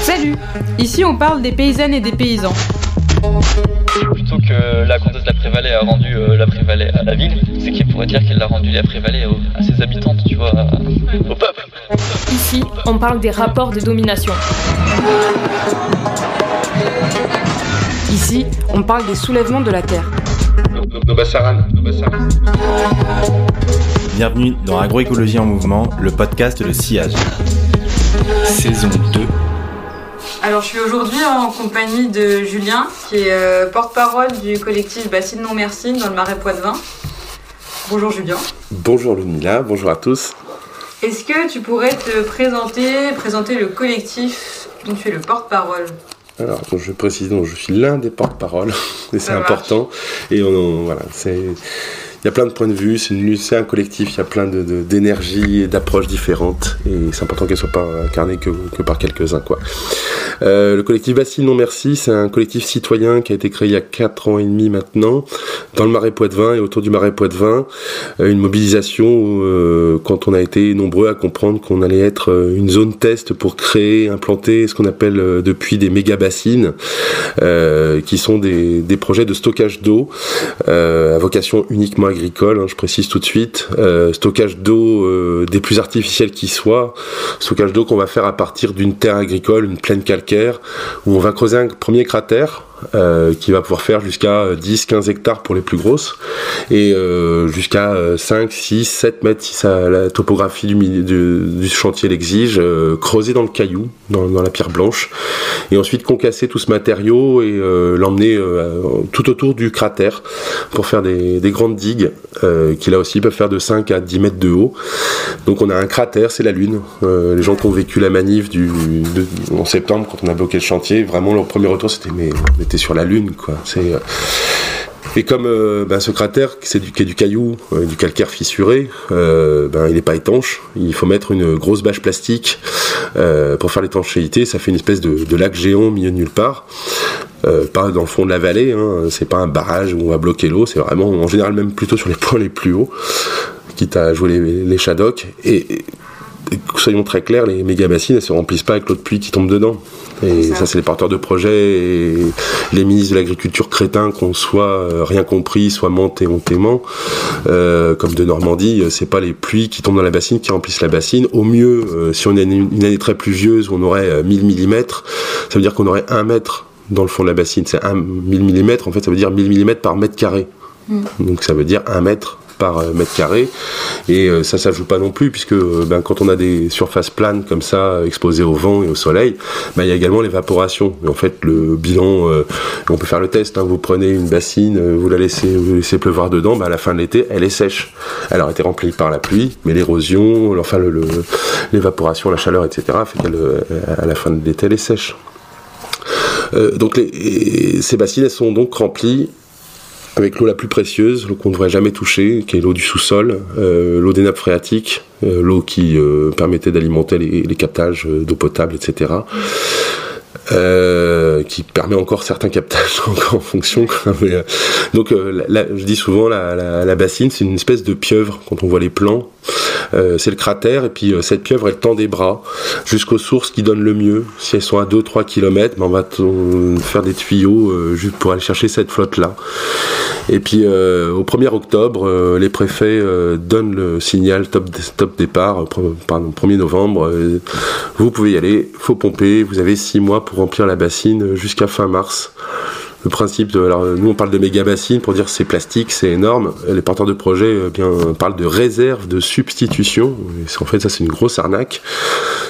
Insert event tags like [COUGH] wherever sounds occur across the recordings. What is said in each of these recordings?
Salut Ici on parle des paysannes et des paysans. Plutôt que la comtesse de la Prévalée a rendu euh, la Prévalée à la ville, c'est qu'il pourrait dire qu'elle a rendu la Prévalée à ses habitantes, tu vois, à- au peuple. Ici on parle des rapports de domination. Ici on parle des soulèvements de la terre. Nobasaran, Nobasaran. Bienvenue dans Agroécologie en mouvement, le podcast de Sillage. Saison 2. Alors je suis aujourd'hui en compagnie de Julien, qui est euh, porte-parole du collectif Bassine Non Merci dans le Marais Poitevin. Bonjour Julien. Bonjour Lunila, bonjour à tous. Est-ce que tu pourrais te présenter, présenter le collectif dont tu es le porte-parole? Alors, je précise, donc, je suis l'un des porte-parole, [LAUGHS] et c'est important. Et on, on- voilà, c'est, il y a plein de points de vue, c'est, un collectif, il y a plein de, de- d'énergie et d'approches différentes, et c'est important qu'elles soient pas incarnées que, que par quelques-uns, quoi. Euh, le collectif Bassine Non Merci, c'est un collectif citoyen qui a été créé il y a 4 ans et demi maintenant, dans le Marais Poitevin et autour du Marais Poitevin. Euh, une mobilisation euh, quand on a été nombreux à comprendre qu'on allait être une zone test pour créer, implanter ce qu'on appelle depuis des méga bassines, euh, qui sont des, des projets de stockage d'eau euh, à vocation uniquement agricole, hein, je précise tout de suite, Euh, stockage d'eau des plus artificiels qui soient, stockage d'eau qu'on va faire à partir d'une terre agricole, une plaine calcaire, où on va creuser un premier cratère euh, qui va pouvoir faire jusqu'à 10-15 hectares pour les plus grosses et euh, jusqu'à euh, 5, 6, 7 mètres si la topographie du, chantier l'exige, euh, creuser dans le caillou, dans, la pierre blanche, et ensuite concasser tout ce matériau et euh, l'emmener euh, tout autour du cratère pour faire des, des grandes digues euh, qui là aussi peuvent faire de 5 à 10 mètres de haut. Donc on a un cratère, c'est la Lune. Euh, les gens qui ont vécu la manif en septembre quand on a bloqué le chantier, vraiment leur premier retour c'était mais sur la Lune quoi. C'est euh, et comme euh, ben, ce cratère, c'est du, qui est du caillou, euh, du calcaire fissuré, euh, ben, il n'est pas étanche. Il faut mettre une grosse bâche plastique euh, pour faire l'étanchéité. Ça fait une espèce de, lac géant au milieu de nulle part. Euh, pas dans le fond de la vallée, hein. c'est pas un barrage où on va bloquer l'eau, c'est vraiment en général même plutôt sur les points les plus hauts, quitte à jouer les, les et soyons très clairs, les méga bassines, elles se remplissent pas avec l'eau de pluie qui tombe dedans. Et ça. ça, c'est les porteurs de projets et les ministres de l'agriculture crétins qu'on soit euh, rien compris, soit menté hontément, euh, comme de Normandie, euh, c'est pas les pluies qui tombent dans la bassine qui remplissent la bassine. Au mieux, euh, si on a une, une année très pluvieuse où on aurait euh, 1000 mm, ça veut dire qu'on aurait 1 mètre dans le fond de la bassine. C'est 1 1000 mm, en fait, ça veut dire 1000 mm par mètre carré. Donc ça veut dire 1 mètre par euh, mètre carré. Et euh, ça ça joue pas non plus puisque euh, ben, quand on a des surfaces planes comme ça exposées au vent et au soleil ben, il y a également l'évaporation. Et en fait le bilan on peut faire le test hein, vous prenez une bassine vous la laissez vous pleuvoir dedans ben, à la fin de l'été elle est sèche. Elle a été remplie par la pluie mais l'érosion enfin l'évaporation la chaleur etc fait qu'elle euh, à la fin de l'été elle est sèche. Donc ces bassines elles sont donc remplies avec l'eau la plus précieuse, l'eau qu'on ne devrait jamais toucher, qui est l'eau du sous-sol, euh, l'eau des nappes phréatiques, euh, l'eau qui euh, permettait d'alimenter les, captages d'eau potable, etc. Euh, qui permet encore certains captages [LAUGHS] en fonction. euh, donc, euh, je dis souvent, la, bassine, c'est une espèce de pieuvre quand on voit les plans. C'est le cratère, et puis cette pieuvre, elle tend des bras jusqu'aux sources qui donnent le mieux. Si elles sont à 2-3 km, on va faire des tuyaux juste pour aller chercher cette flotte-là. Et puis au 1er octobre, les préfets donnent le signal top, départ, pardon, 1er novembre, vous pouvez y aller, faut pomper, vous avez 6 mois pour remplir la bassine jusqu'à fin mars. Le principe de, alors nous on parle de méga bassine pour dire c'est plastique, c'est énorme. Les porteurs de projet euh, bien parlent de réserve de substitution. En fait ça c'est une grosse arnaque.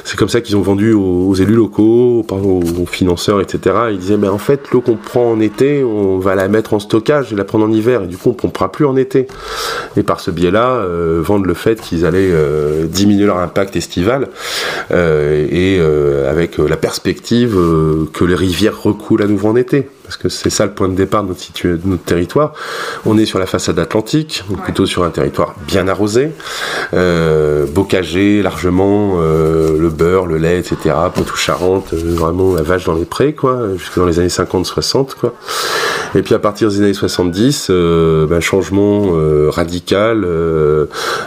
C'est comme ça qu'ils ont vendu aux, élus locaux, aux, financeurs, etc. Ils disaient mais en fait l'eau qu'on prend en été, on va la mettre en stockage et la prendre en hiver et du coup on pompera plus en été. Et par ce biais-là, euh, vendre le fait qu'ils allaient euh, diminuer leur impact estival euh, et avec la perspective que les rivières recoulent à nouveau en été. Parce que c'est ça le point de départ de notre, situ- de notre territoire. On est sur la façade atlantique, donc Ouais. plutôt sur un territoire bien arrosé, euh, bocagé largement, euh, le beurre, le lait, etc. Poitou-Charentes, euh, vraiment la vache dans les prés, quoi, jusque dans les années 50-60, quoi. Et puis à partir des années 70, euh, ben, changement euh, radical,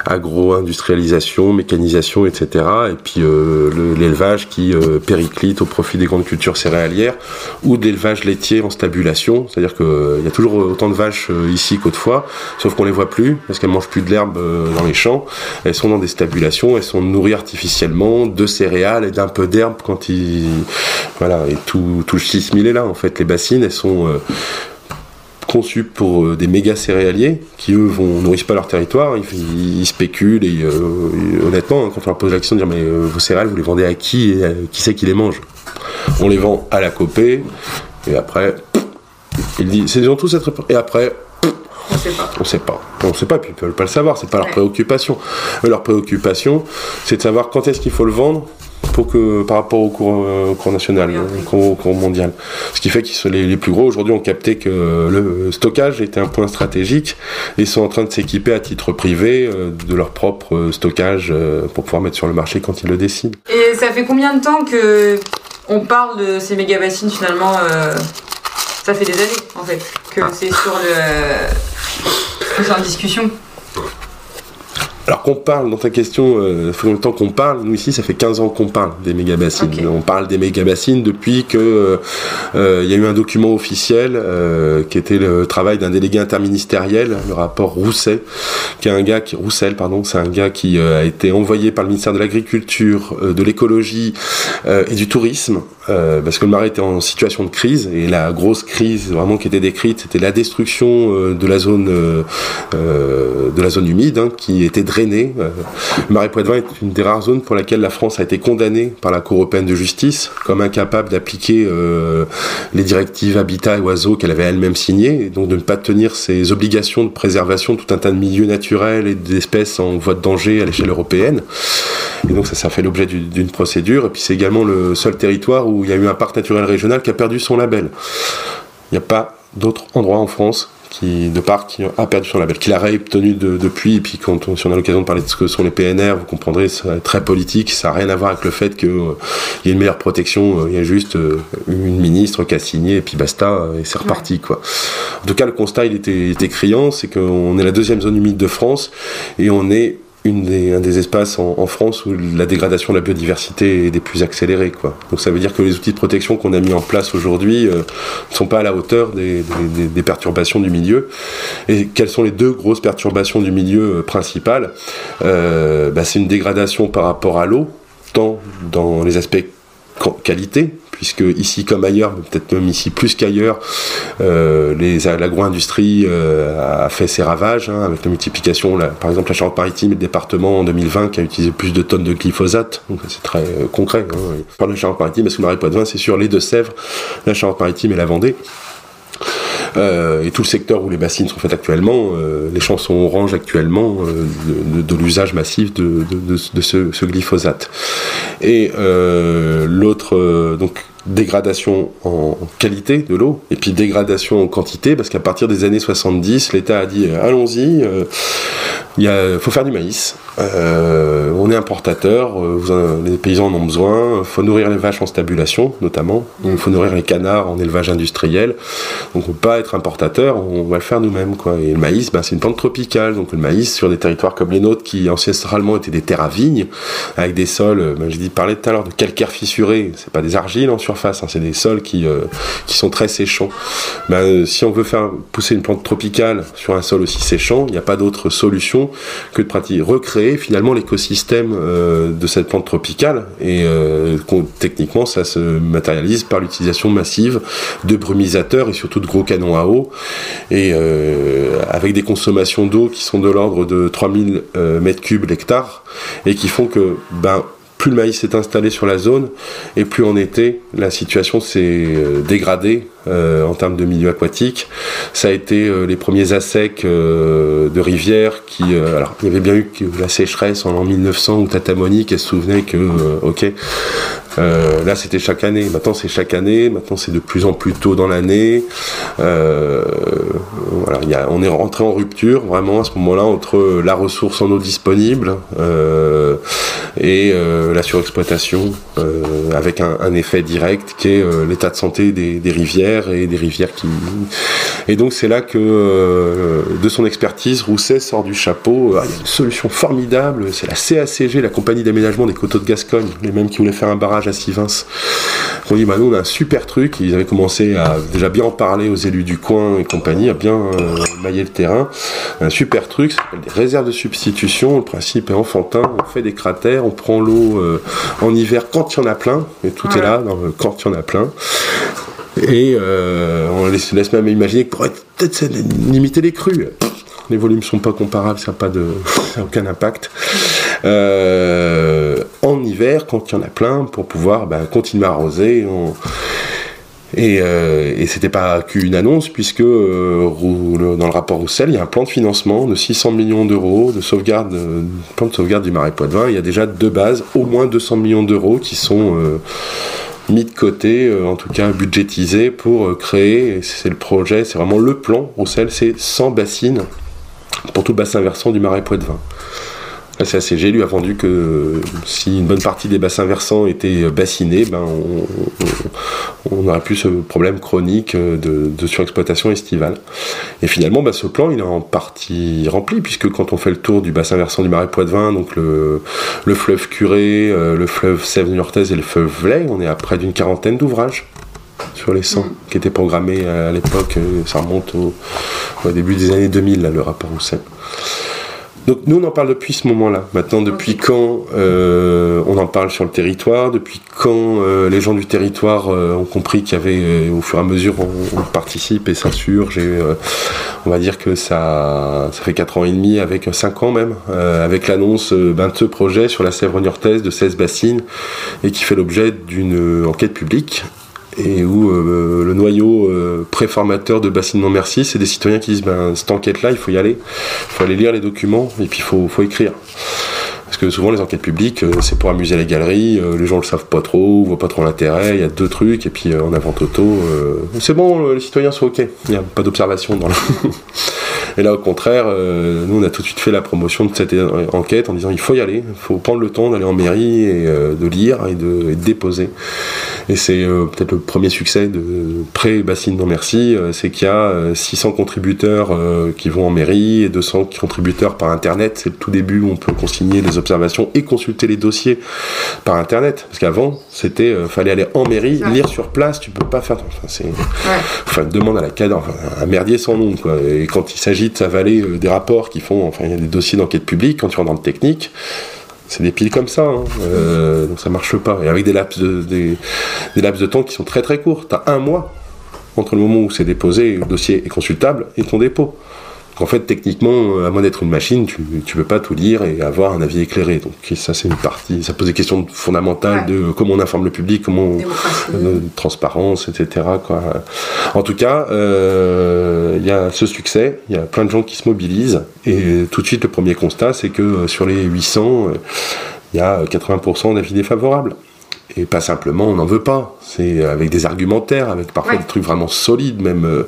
agro-industrialisation, mécanisation, etc. Et puis le- l'élevage qui périclite au profit des grandes cultures céréalières ou de l'élevage laitier stabulation. C'est-à-dire qu'il y a toujours autant de vaches euh, ici qu'autrefois, sauf qu'on les voit plus parce qu'elles mangent plus de l'herbe euh, dans les champs. Elles sont dans des stabulations, elles sont nourries artificiellement de céréales et d'un peu d'herbe quand ils... Voilà, et tout, tout le schisme il est là en fait. Les bassines, elles sont... euh, conçus pour euh, des méga céréaliers qui eux vont nourrissent pas leur territoire, ils, spéculent et, euh, honnêtement hein, quand on leur pose la question de dire mais euh, vos céréales vous les vendez à qui et qui c'est qui les mange? On les vend à la copée et après il dit c'est dans tout cette réponse et après On sait pas. on sait pas. On sait pas, puis ils veulent pas le savoir, c'est pas leur préoccupation. Eux, leur préoccupation, c'est de savoir quand est-ce qu'il faut le vendre pour que, par rapport au cours, euh, au cours national, Oui, euh, oui. au cours, au cours mondial. Ce qui fait qu'ils sont les, les plus gros aujourd'hui ont capté que le stockage était un point stratégique et sont en train de s'équiper à titre privé euh, de leur propre euh, stockage euh, pour pouvoir mettre sur le marché quand ils le décident. Et ça fait combien de temps que on parle de ces méga bassines finalement euh, Ça fait des années en fait que Ah. c'est sur le. que c'est en discussion. Alors qu'on parle, dans ta question, euh, ça fait longtemps qu'on parle, nous ici ça fait 15 ans qu'on parle des méga-bassines. Ok. On parle des méga-bassines depuis que euh, euh, il y a eu un document officiel euh, qui était le travail d'un délégué interministériel, le rapport Rousset, qui est un gars qui Roussel, pardon, c'est un gars qui a été envoyé par le ministère de l'Agriculture, euh, de l'écologie euh, et du tourisme, euh, parce que le marais était en situation de crise et la grosse crise vraiment qui était décrite, c'était la destruction euh, de la zone euh, euh, de la zone humide hein, qui était drainée. Euh, le marais Poitevin est une des rares zones pour laquelle la France a été condamnée par la Cour européenne de justice comme incapable d'appliquer les directives habitat et oiseaux qu'elle avait elle-même signées, et donc de ne pas tenir ses obligations de préservation de tout un tas de milieux naturels et d'espèces en voie de danger à l'échelle européenne. Et donc ça, ça fait l'objet du- d'une procédure. Et puis c'est également le seul territoire où il y a eu un parc naturel régional qui a perdu son label. Il n'y a pas d'autre endroit en France qui, de parc qui a perdu son label, qu'il a réobtenu de- depuis. Et puis quand on, si on a l'occasion de parler de ce que sont les PNR, vous comprendrez, c'est très politique. Ça n'a rien à voir avec le fait qu'il y ait une meilleure protection. euh, Il y a juste euh, une ministre qui a signé et puis basta, euh, et c'est reparti. Quoi. En tout cas, le constat, il était, il était criant, c'est qu'on est la deuxième zone humide de France et on est un des espaces en, France où la dégradation de la biodiversité est des plus accélérées. Quoi. Donc ça veut dire que les outils de protection qu'on a mis en place aujourd'hui euh, ne sont pas à la hauteur des, perturbations du milieu. Et quelles sont les deux grosses perturbations du milieu euh, principales Euh, bah, C'est une dégradation par rapport à l'eau, tant dans les aspects qua- qualité, puisque ici comme ailleurs, peut-être même ici plus qu'ailleurs, euh, l'agro-industrie euh, a fait ses ravages hein, avec la multiplication, par exemple la Charente-Maritime est le département en 2020 qui a utilisé plus de tonnes de glyphosate, c'est très euh, concret. Hein. Parle de la Charente-Maritime parce que Marie Poitevin c'est sur les Deux-Sèvres, la Charente-Maritime et la Vendée. Euh, et tout le secteur où les bassines sont faites actuellement, euh, les champs sont orange actuellement euh, de, l'usage massif de, ce, ce glyphosate. Et l'autre, donc dégradation en qualité de l'eau et puis dégradation en quantité parce qu'à partir des années 70 l'État a dit allons-y il a- faut faire du maïs. Euh, on est importateur euh, les paysans en ont besoin. Faut nourrir les vaches en stabulation notamment. Il faut nourrir les canards en élevage industriel. Donc on peut pas être importateur on va le faire nous-mêmes quoi. Et le maïs ben, c'est une plante tropicale. Donc le maïs sur des territoires comme les nôtres qui ancestralement étaient des terres à vignes avec des sols euh, ben, j'ai dit parler tout à l'heure de calcaire fissuré. C'est pas des argiles en surface hein, c'est des sols qui, euh, qui sont très séchants. Ben, euh, si on veut faire pousser une plante tropicale sur un sol aussi séchant il n'y a pas d'autre solution que de pratiquer recréer finalement l'écosystème euh, de cette plante tropicale. Et euh, techniquement ça se matérialise par l'utilisation massive de brumisateurs et surtout de gros canons à eau. Et euh, avec des consommations d'eau qui sont de l'ordre de 3000 euh, mètres cubes l'hectare et qui font que ben plus le maïs s'est installé sur la zone et plus en été la situation s'est dégradée en termes de milieu aquatique. Ça a été les premiers assecs de rivières qui, alors il y avait bien eu la sécheresse en l'an 1900 où Tata Monique elle se souvenait que, ok, euh, là, c'était chaque année. Maintenant, c'est chaque année. Maintenant, c'est de plus en plus tôt dans l'année. Euh, on est rentré en rupture vraiment à ce moment-là entre la ressource en eau disponible euh, et euh, la surexploitation, euh, avec un, effet direct qui est euh, l'état de santé des, rivières et des rivières qui. Et donc, c'est là que, de son expertise, Rousset sort du chapeau. il y a une solution formidable. C'est la CACG, la compagnie d'aménagement des coteaux de Gascogne, les mêmes qui voulaient faire un barrage à Sivins. On dit, bah, nous, on a un super truc. Ils avaient commencé à déjà bien en parler aux élus du coin et compagnie, à bien euh, mailler le terrain. Un super truc, ça s'appelle des réserves de substitution. Le principe est enfantin. On fait des cratères, on prend l'eau euh, en hiver quand il y en a plein. Et tout est là, dans quand il y en a plein. Et euh, on laisse, laisse, même imaginer que pourrait peut-être limiter les crues les volumes sont pas comparables, ça n'a pas de, [LAUGHS] aucun impact. Euh, en hiver, quand il y en a plein, pour pouvoir ben, continuer à arroser. Et, euh, et c'était pas qu'une annonce, puisque euh, dans le rapport Roussel, il y a un plan de financement de 600 millions d'euros de sauvegarde, plan de sauvegarde du marais Poitevin. Il y a déjà deux bases, au moins 200 millions d'euros qui sont mis de côté, euh, en tout cas budgétisés pour créer. C'est le projet, c'est vraiment le plan Roussel, c'est 100 bassines pour tout bassin versant du marais Poitevin. La CACG lui a vendu que si une bonne partie des bassins versants étaient bassinés, ben on, on, on aurait plus ce problème chronique de, de surexploitation estivale. Et finalement, ben ce plan, il est en partie rempli, puisque quand on fait le tour du bassin versant du marais Poitevin, donc le, le fleuve Curé, le fleuve Sèvres Niortaise et le fleuve Vlay, on est à près d'une quarantaine d'ouvrages sur les 100 mmh. qui étaient programmés à l'époque, ça remonte au, au, début des années 2000, là, le rapport Roussel. Donc nous, on en parle depuis ce moment-là. Maintenant, depuis okay. quand euh, on en parle sur le territoire? Depuis quand euh, les gens du territoire euh, ont compris qu'il y avait, au fur et à mesure, on, on participe et s'insurge et on va dire que ça, ça fait 4 ans et demi, avec 5 ans même, avec l'annonce ben, de ce projet sur la Sèvre niortaise de 16 bassines et qui fait l'objet d'une enquête publique et où euh, le noyau euh, préformateur de Bassinement Merci, c'est des citoyens qui disent ben, cette enquête-là, il faut y aller, il faut aller lire les documents et puis il faut, écrire. Parce que souvent les enquêtes publiques, euh, c'est pour amuser les galeries, euh, les gens le savent pas trop, voient pas trop l'intérêt, il y a deux trucs, et puis en avant auto, c'est bon, les citoyens sont ok, il n'y a pas d'observation dans. [LAUGHS] Et là, au contraire, nous, on a tout de suite fait la promotion de cette enquête en disant il faut y aller, il faut prendre le temps d'aller en mairie et de lire et de déposer. Et c'est euh, peut-être le premier succès de pré-Bassine Non Merci, c'est qu'il y a 600 contributeurs qui vont en mairie et 200 contributeurs par Internet. C'est le tout début où on peut consigner les observations et consulter les dossiers par Internet. Parce qu'avant, c'était fallait aller en mairie, ouais. lire sur place, tu peux pas faire. Enfin, c'est. Ouais. Enfin, demande à la cadre, enfin, un merdier sans nom, quoi. Et quand il s'agit de s'avaler euh, des rapports qui font, enfin il y a des dossiers d'enquête publique, quand tu rentres dans le technique, c'est des piles comme ça, hein. euh, donc ça marche pas. Et avec des laps, de, des, de temps qui sont très très courts. Tu as un mois entre le moment où c'est déposé, le dossier est consultable, et ton dépôt. En fait, techniquement, à moins d'être une machine, tu ne peux pas tout lire et avoir un avis éclairé. Donc ça, c'est une partie. Ça pose des questions fondamentales ouais. de comment on informe le public, comment on, euh, transparence, etc. Quoi. En tout cas, il euh, y a ce succès. Il y a plein de gens qui se mobilisent. Et tout de suite, le premier constat, c'est que sur les 800, il y a 80% d'avis défavorables et pas simplement on n'en veut pas. C'est avec des argumentaires, avec parfois ouais. des trucs vraiment solides même euh,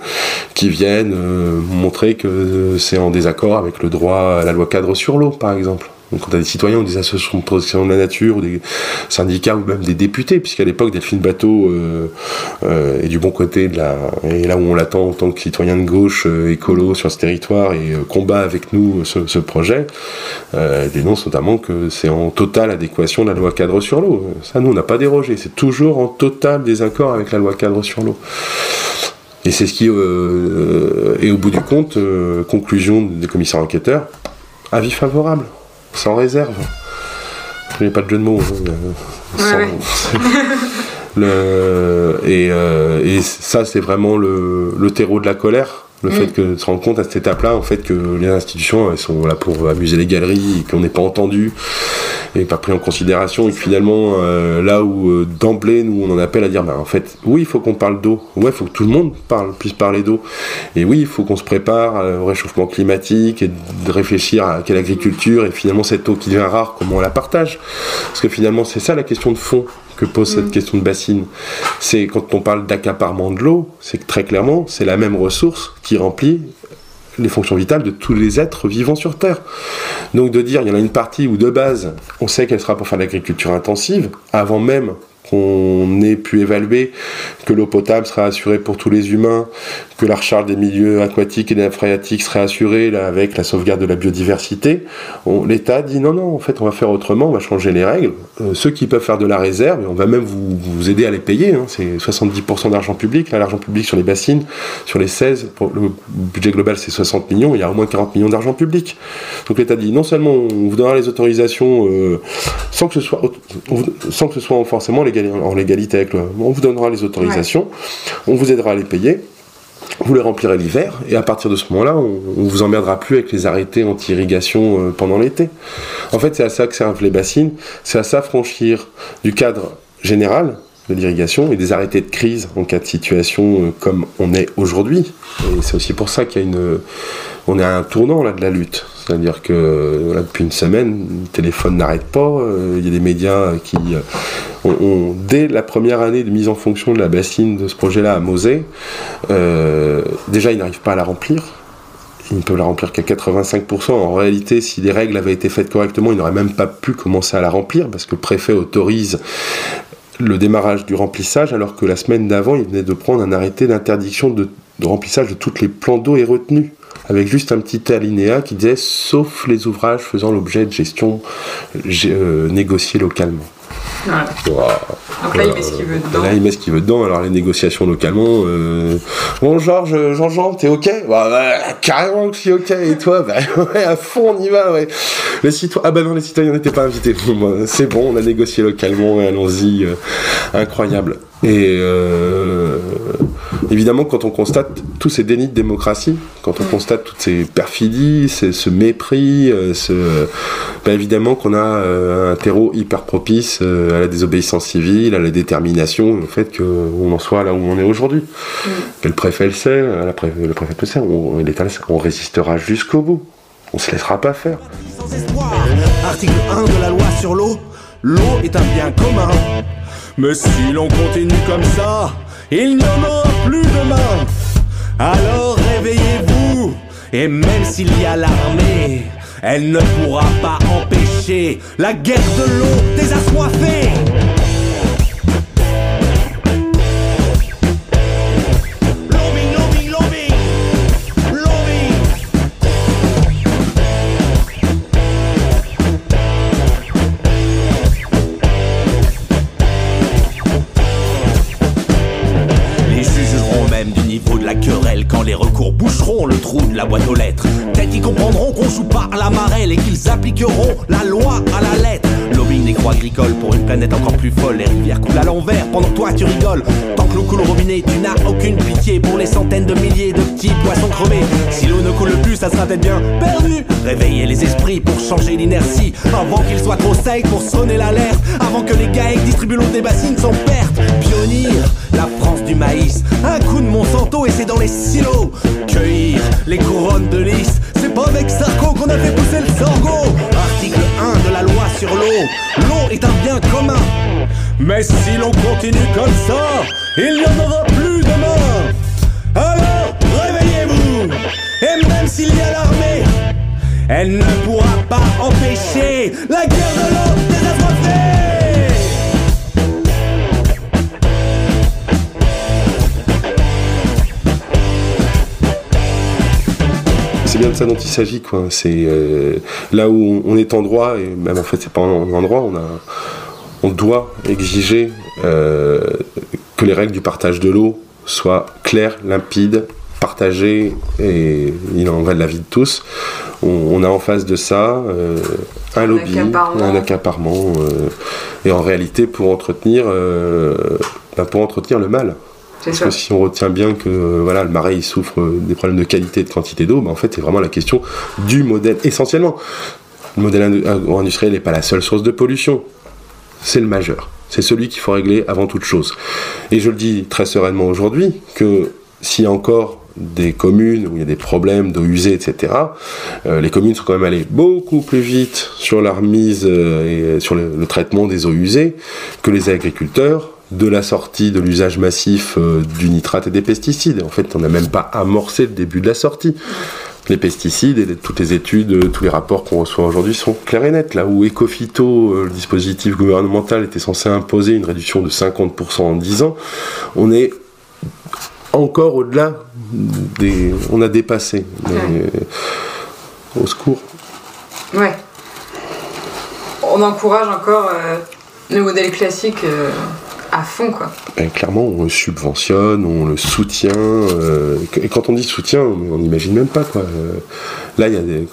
qui viennent euh, montrer que c'est en désaccord avec le droit à la loi cadre sur l'eau par exemple. Donc quand tu as des citoyens ou des associations de protection de la nature ou des syndicats ou même des députés, puisqu'à l'époque Delphine Bateau euh, euh, est du bon côté de la et là où on l'attend en tant que citoyen de gauche euh, écolo sur ce territoire et combat avec nous ce, ce projet, dénonce notamment que c'est en totale adéquation de la loi cadre sur l'eau. Ça nous on n'a pas dérogé, c'est toujours en total désaccord avec la loi cadre sur l'eau. Et c'est ce qui est au bout du compte, conclusion des commissaires enquêteurs, avis favorable sans réserve. Il n'y a pas de jeu de mots. Hein, sans... ouais, ouais. [LAUGHS] le... et, euh, et, ça, c'est vraiment le, le, terreau de la colère. Le Mm. fait que de se rendre compte à cette étape-là, en fait, que les institutions elles sont là pour amuser les galeries, et qu'on n'est pas entendu et pas pris en considération, et que finalement, euh, là où euh, d'emblée nous on en appelle à dire, bah en fait, oui, il faut qu'on parle d'eau, ouais, il faut que tout le monde parle, puisse parler d'eau, et oui, il faut qu'on se prépare euh, au réchauffement climatique et de réfléchir à quelle agriculture et finalement cette eau qui devient rare, comment on la partage, parce que finalement c'est ça la question de fond que pose cette Mm. question de bassine. C'est quand on parle d'accaparement de l'eau, c'est que très clairement, c'est la même ressource qui remplit les fonctions vitales de tous les êtres vivants sur Terre. Donc de dire, il y en a une partie où de base, on sait qu'elle sera pour faire de l'agriculture intensive, avant même qu'on ait pu évaluer que l'eau potable sera assurée pour tous les humains, que la recharge des milieux aquatiques et des phréatiques serait assurée avec la sauvegarde de la biodiversité, l'État dit non, non, en fait, on va faire autrement, on va changer les règles. Euh, ceux qui peuvent faire de la réserve, on va même vous, aider à les payer, hein, c'est 70% d'argent public, là, l'argent public sur les bassines, sur les 16, pour le budget global c'est 60 millions, il y a au moins 40 millions d'argent public. Donc l'État dit non seulement on vous donnera les autorisations euh, sans, que ce soit, sans que ce soit forcément légali- en légalité avec le... On vous donnera les autorisations, on vous aidera à les payer, vous les remplirez l'hiver, et à partir de ce moment-là, on, on vous emmerdera plus avec les arrêtés anti-irrigation euh, pendant l'été. En fait, c'est à ça que servent les bassines, c'est à s'affranchir du cadre général de l'irrigation et des arrêtés de crise en cas de situation euh, comme on est aujourd'hui. Et c'est aussi pour ça qu'il y a une, on est à un tournant là de la lutte. C'est-à-dire que depuis une semaine, le téléphone n'arrête pas. euh, Il y a des médias qui, euh, ont- dès la première année de mise en fonction de la bassine de ce projet-là à Mosée, euh, déjà ils n'arrivent pas à la remplir. Ils ne peuvent la remplir qu'à 85%. En réalité, si les règles avaient été faites correctement, ils n'auraient même pas pu commencer à la remplir parce que le préfet autorise le démarrage du remplissage alors que la semaine d'avant, il venait de prendre un arrêté d'interdiction de, remplissage de tous les plans d'eau et retenus avec juste un petit alinéa qui disait sauf les ouvrages faisant l'objet de gestion euh, négociée localement. Voilà. Donc là, il met ce qu'il veut dedans. Là, il met ce qu'il veut dedans. Alors, les négociations localement. euh, Bon, Georges, Jean-Jean, t'es OK? Bah, bah, Carrément que je suis OK. Et toi? Bah, [LAUGHS] Ouais, à fond, on y va, ouais. Les citoyens... Ah bah non, les citoyens n'étaient pas invités. [LAUGHS] Bah, c'est bon, on a négocié localement, et allons-y. euh, incroyable. Et euh, évidemment, quand on constate tous ces dénis de démocratie, quand on constate toutes ces perfidies, ces- ce mépris, euh, ce, bah, évidemment qu'on a euh, un terreau hyper propice euh, à la désobéissance civile, à la détermination, au fait qu'on en soit là où on est aujourd'hui. Que le préfet le sait, euh, la pré- le préfet le sait, on, l'État le sait, on résistera jusqu'au bout. On se laissera pas faire. sans espoir. Article 1 de la loi sur l'eau, l'eau est un bien commun. Mais si l'on continue comme ça, il n'y en aura plus demain. Alors réveillez-vous, et même s'il y a l'armée, elle ne pourra pas empêcher la guerre de l'eau des assoiffés. Trou de la boîte aux lettres. Peut-être qu'ils comprendront qu'on joue pas à la marelle et qu'ils appliqueront la loi à la lettre. Des croix agricoles pour une planète encore plus folle. Les rivières coulent à l'envers pendant que toi tu rigoles. Tant que l'eau coule au robinet, tu n'as aucune pitié pour les centaines de milliers de petits poissons crevés. Si l'eau ne coule plus, ça sera peut-être bien perdu. Réveillez les esprits pour changer l'inertie avant qu'il soit trop sec pour sonner l'alerte. Avant que les GAEC distribuent l'eau des bassines sans perte. Pionnier, la France du maïs. Un coup de Monsanto et c'est dans les silos. Cueillir les couronnes de lys. C'est pas avec Sarko qu'on a fait pousser le sorgho. Article 1 de la loi sur l'eau. L'eau est un bien commun. Mais si l'on continue comme ça, il n'y en aura plus demain. Alors, réveillez-vous. Et même s'il y a l'armée, elle ne pourra pas empêcher la guerre de l'eau C'est bien de ça dont il s'agit, quoi. C'est euh, là où on est en droit, et même en fait, c'est pas en, droit, on, a, on doit exiger euh, que les règles du partage de l'eau soient claires, limpides, partagées, et il en va de la vie de tous. On, on a en face de ça euh, un lobby, accaparement. un accaparement, et en réalité, pour entretenir, bah, pour entretenir le mal. Parce ça. que si on retient bien que euh, voilà, le marais il souffre euh, des problèmes de qualité et de quantité d'eau, bah, en fait c'est vraiment la question du modèle essentiellement. Le modèle indu- agro-industriel n'est pas la seule source de pollution, c'est le majeur. C'est celui qu'il faut régler avant toute chose. Et je le dis très sereinement aujourd'hui que s'il y a encore des communes où il y a des problèmes d'eau usée, etc., euh, les communes sont quand même allées beaucoup plus vite sur la remise euh, et sur le, le traitement des eaux usées que les agriculteurs de la sortie de l'usage massif euh, du nitrate et des pesticides. En fait, on n'a même pas amorcé le début de la sortie. Les pesticides et les- toutes les études, euh, tous les rapports qu'on reçoit aujourd'hui sont clairs et nets. Là où Ecofito, euh, le dispositif gouvernemental, était censé imposer une réduction de 50% en 10 ans, on est encore au-delà des... On a dépassé. Au secours. Ouais. On encourage encore euh, le modèle classique à fond, quoi. Ben, clairement, on le subventionne, on le soutient. euh, et quand on dit soutien, on n'imagine même pas quoi. Euh, là, il y a des,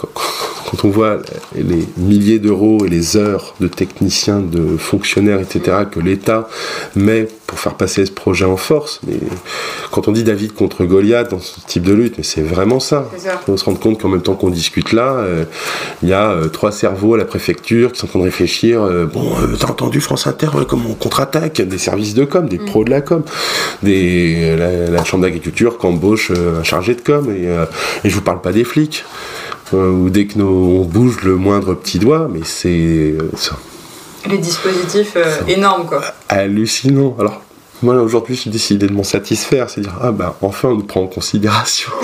quand on voit les milliers d'euros et les heures de techniciens, de fonctionnaires, etc., que l'État met pour faire passer ce projet en force. Mais quand on dit David contre Goliath dans ce type de lutte, mais c'est vraiment ça. Ça. Il faut se rendre compte qu'en même temps qu'on discute là, euh, il y a euh, trois cerveaux à la préfecture qui sont en train de réfléchir. euh, bon, euh, t'as entendu France Inter, comment on contre-attaque? Des services de com, des pros de la com, des, la, la chambre d'agriculture qui embauche un chargé de com. Et, et je vous parle pas des flics. Euh, Ou dès que nos, on bouge le moindre petit doigt, mais c'est euh, Les dispositifs euh, énormes, quoi. hallucinant. Alors, moi aujourd'hui, j'ai décidé de m'en satisfaire, c'est dire ah bah enfin on nous prend en considération. [LAUGHS]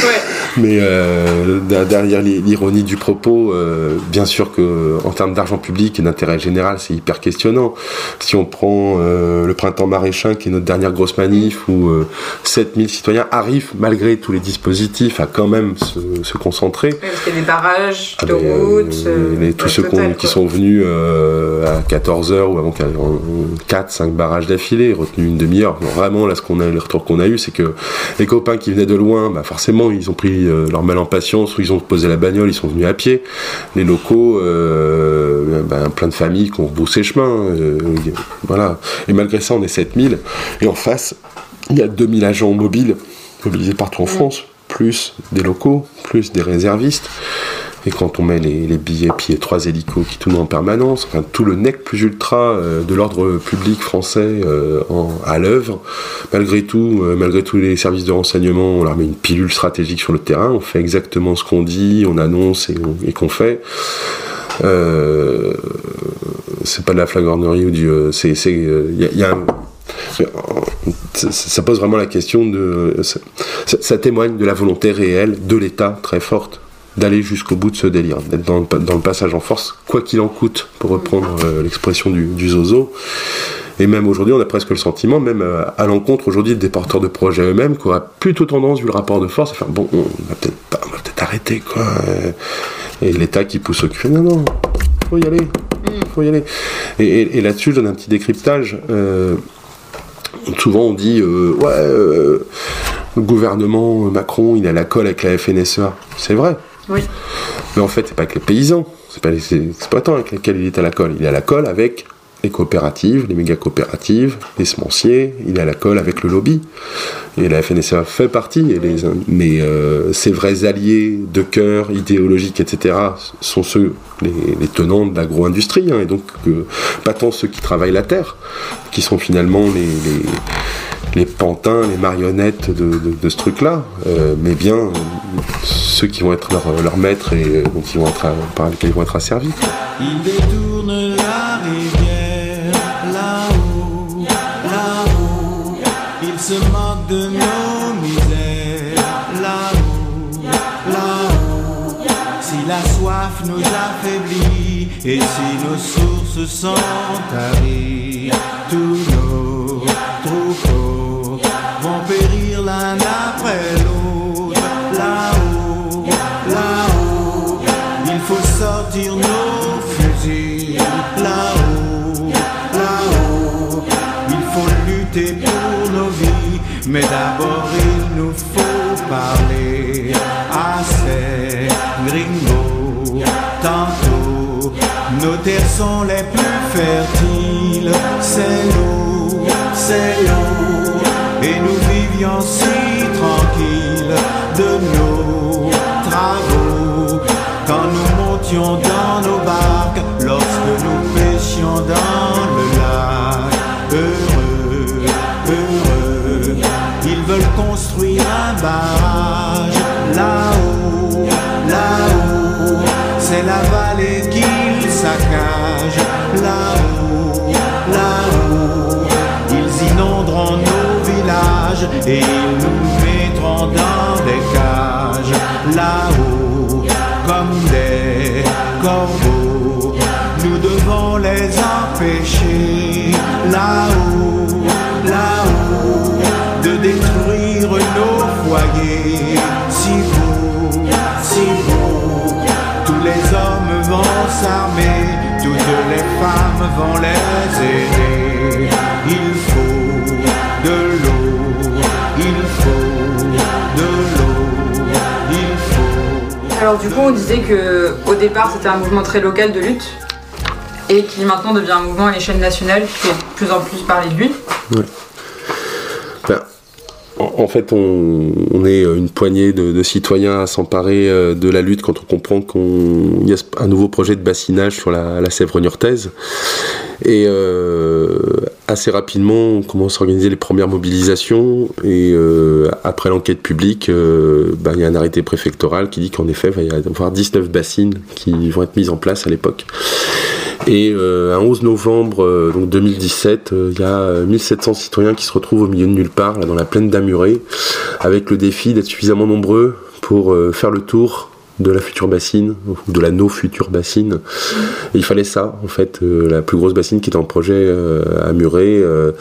Ouais. Mais euh, derrière l'i- l'ironie du propos, euh, bien sûr que en termes d'argent public et d'intérêt général, c'est hyper questionnant. Si on prend euh, le printemps maraîchin, qui est notre dernière grosse manif, où euh, 7000 citoyens arrivent, malgré tous les dispositifs, à quand même se, se concentrer. Parce qu'il y a des barrages Ah de route. les- tous ceux total, qui sont venus à 14h ou avant 4, 5 barrages d'affilée, retenu une demi-heure. Vraiment, là, ce qu'on a, le retour qu'on a eu, c'est que les copains qui venaient de loin, bah, forcément, ils ont pris leur mal en patience ou ils ont posé la bagnole, ils sont venus à pied. Les locaux, euh, ben, plein de familles qui ont rebroussé chemin. euh, voilà. Et malgré ça, on est 7000. Et en face, il y a 2000 agents mobiles mobilisés partout en France, plus des locaux, plus des réservistes. Et quand on met les, billets, puis les trois hélicos qui tournent en permanence, enfin tout le nec plus ultra euh, de l'ordre public français euh, à l'œuvre, malgré tout, euh, malgré tous les services de renseignement, on leur met une pilule stratégique sur le terrain, on fait exactement ce qu'on dit, on annonce et, on- et qu'on fait. C'est pas de la flagornerie ou du. c'est, y a- ça, pose vraiment la question de. Ça témoigne de la volonté réelle de l'État très forte d'aller jusqu'au bout de ce délire, d'être dans, dans le passage en force, quoi qu'il en coûte, pour reprendre euh, l'expression du, du zozo. Et même aujourd'hui, on a presque le sentiment, même euh, à l'encontre aujourd'hui des porteurs de projets eux-mêmes, qui auraient plutôt tendance, vu le rapport de force, à faire bon, on va peut-être peut-être arrêter, quoi. Et l'État qui pousse au cul, non, non, faut y aller, faut y aller. Et, et- et là-dessus, je donne un petit décryptage. euh, souvent, on dit, ouais, le gouvernement Macron, il a la colle avec la FNSEA. C'est vrai. Mais en fait, c'est pas avec les paysans, c'est pas les exploitants avec lesquels il est à la colle. Il est à la colle avec les coopératives, les méga coopératives, les semenciers, il est à la colle avec le lobby. Et la FNSEA fait partie, mais euh, ses vrais alliés de cœur, idéologiques, etc., sont ceux, les, tenants de l'agro-industrie, hein, et donc euh, pas tant ceux qui travaillent la terre, qui sont finalement les, les pantins, les marionnettes de, de- de ce truc-là, euh, mais bien euh, ceux qui vont être leurs leurs maîtres et euh, ils vont être à- par lesquels ils vont être asservis. Il détourne la rivière là-haut, là-haut. Il se moque de nos misères là-haut, là-haut. Si la soif nous affaiblit et si nos sources sont taries, tous nos vont périr l'un après l'autre là-haut, là-haut. Il faut sortir nos fusils là-haut, là-haut. Il faut lutter pour nos vies, mais d'abord il nous faut parler à ces gringos. Tantôt, nos terres sont les plus fertiles, c'est l'eau, et nous vivions si tranquilles de nos travaux. Quand nous montions dans nos barques villages et ils nous mettront dans des cages là-haut, comme des corbeaux. Nous devons les empêcher là-haut, là-haut, de détruire nos foyers. Si beau, si beau, tous les hommes vont s'armer, toutes les femmes vont les aider. Il faut Alors du coup, on disait que au départ, c'était un mouvement très local de lutte et qui maintenant devient un mouvement à l'échelle nationale qui fait de plus en plus parler de lui. Ben, en, fait, on, est une poignée de, citoyens à s'emparer euh, de la lutte quand on comprend qu'il y a un nouveau projet de bassinage sur la, Sèvre niortaise. Assez rapidement, on commence à organiser les premières mobilisations. Et euh, après l'enquête publique, euh, ben, il y a un arrêté préfectoral qui dit qu'en effet, il va y avoir 19 bassines qui vont être mises en place à l'époque. Et euh, un 11 novembre euh, donc 2017, euh, il y a euh, 1700 citoyens qui se retrouvent au milieu de nulle part, dans la plaine d'Amuré, avec le défi d'être suffisamment nombreux pour faire le tour de la future bassine, ou de la no future bassine. Et il fallait ça, en fait. Euh, la plus grosse bassine qui était en projet euh, à Muret, euh,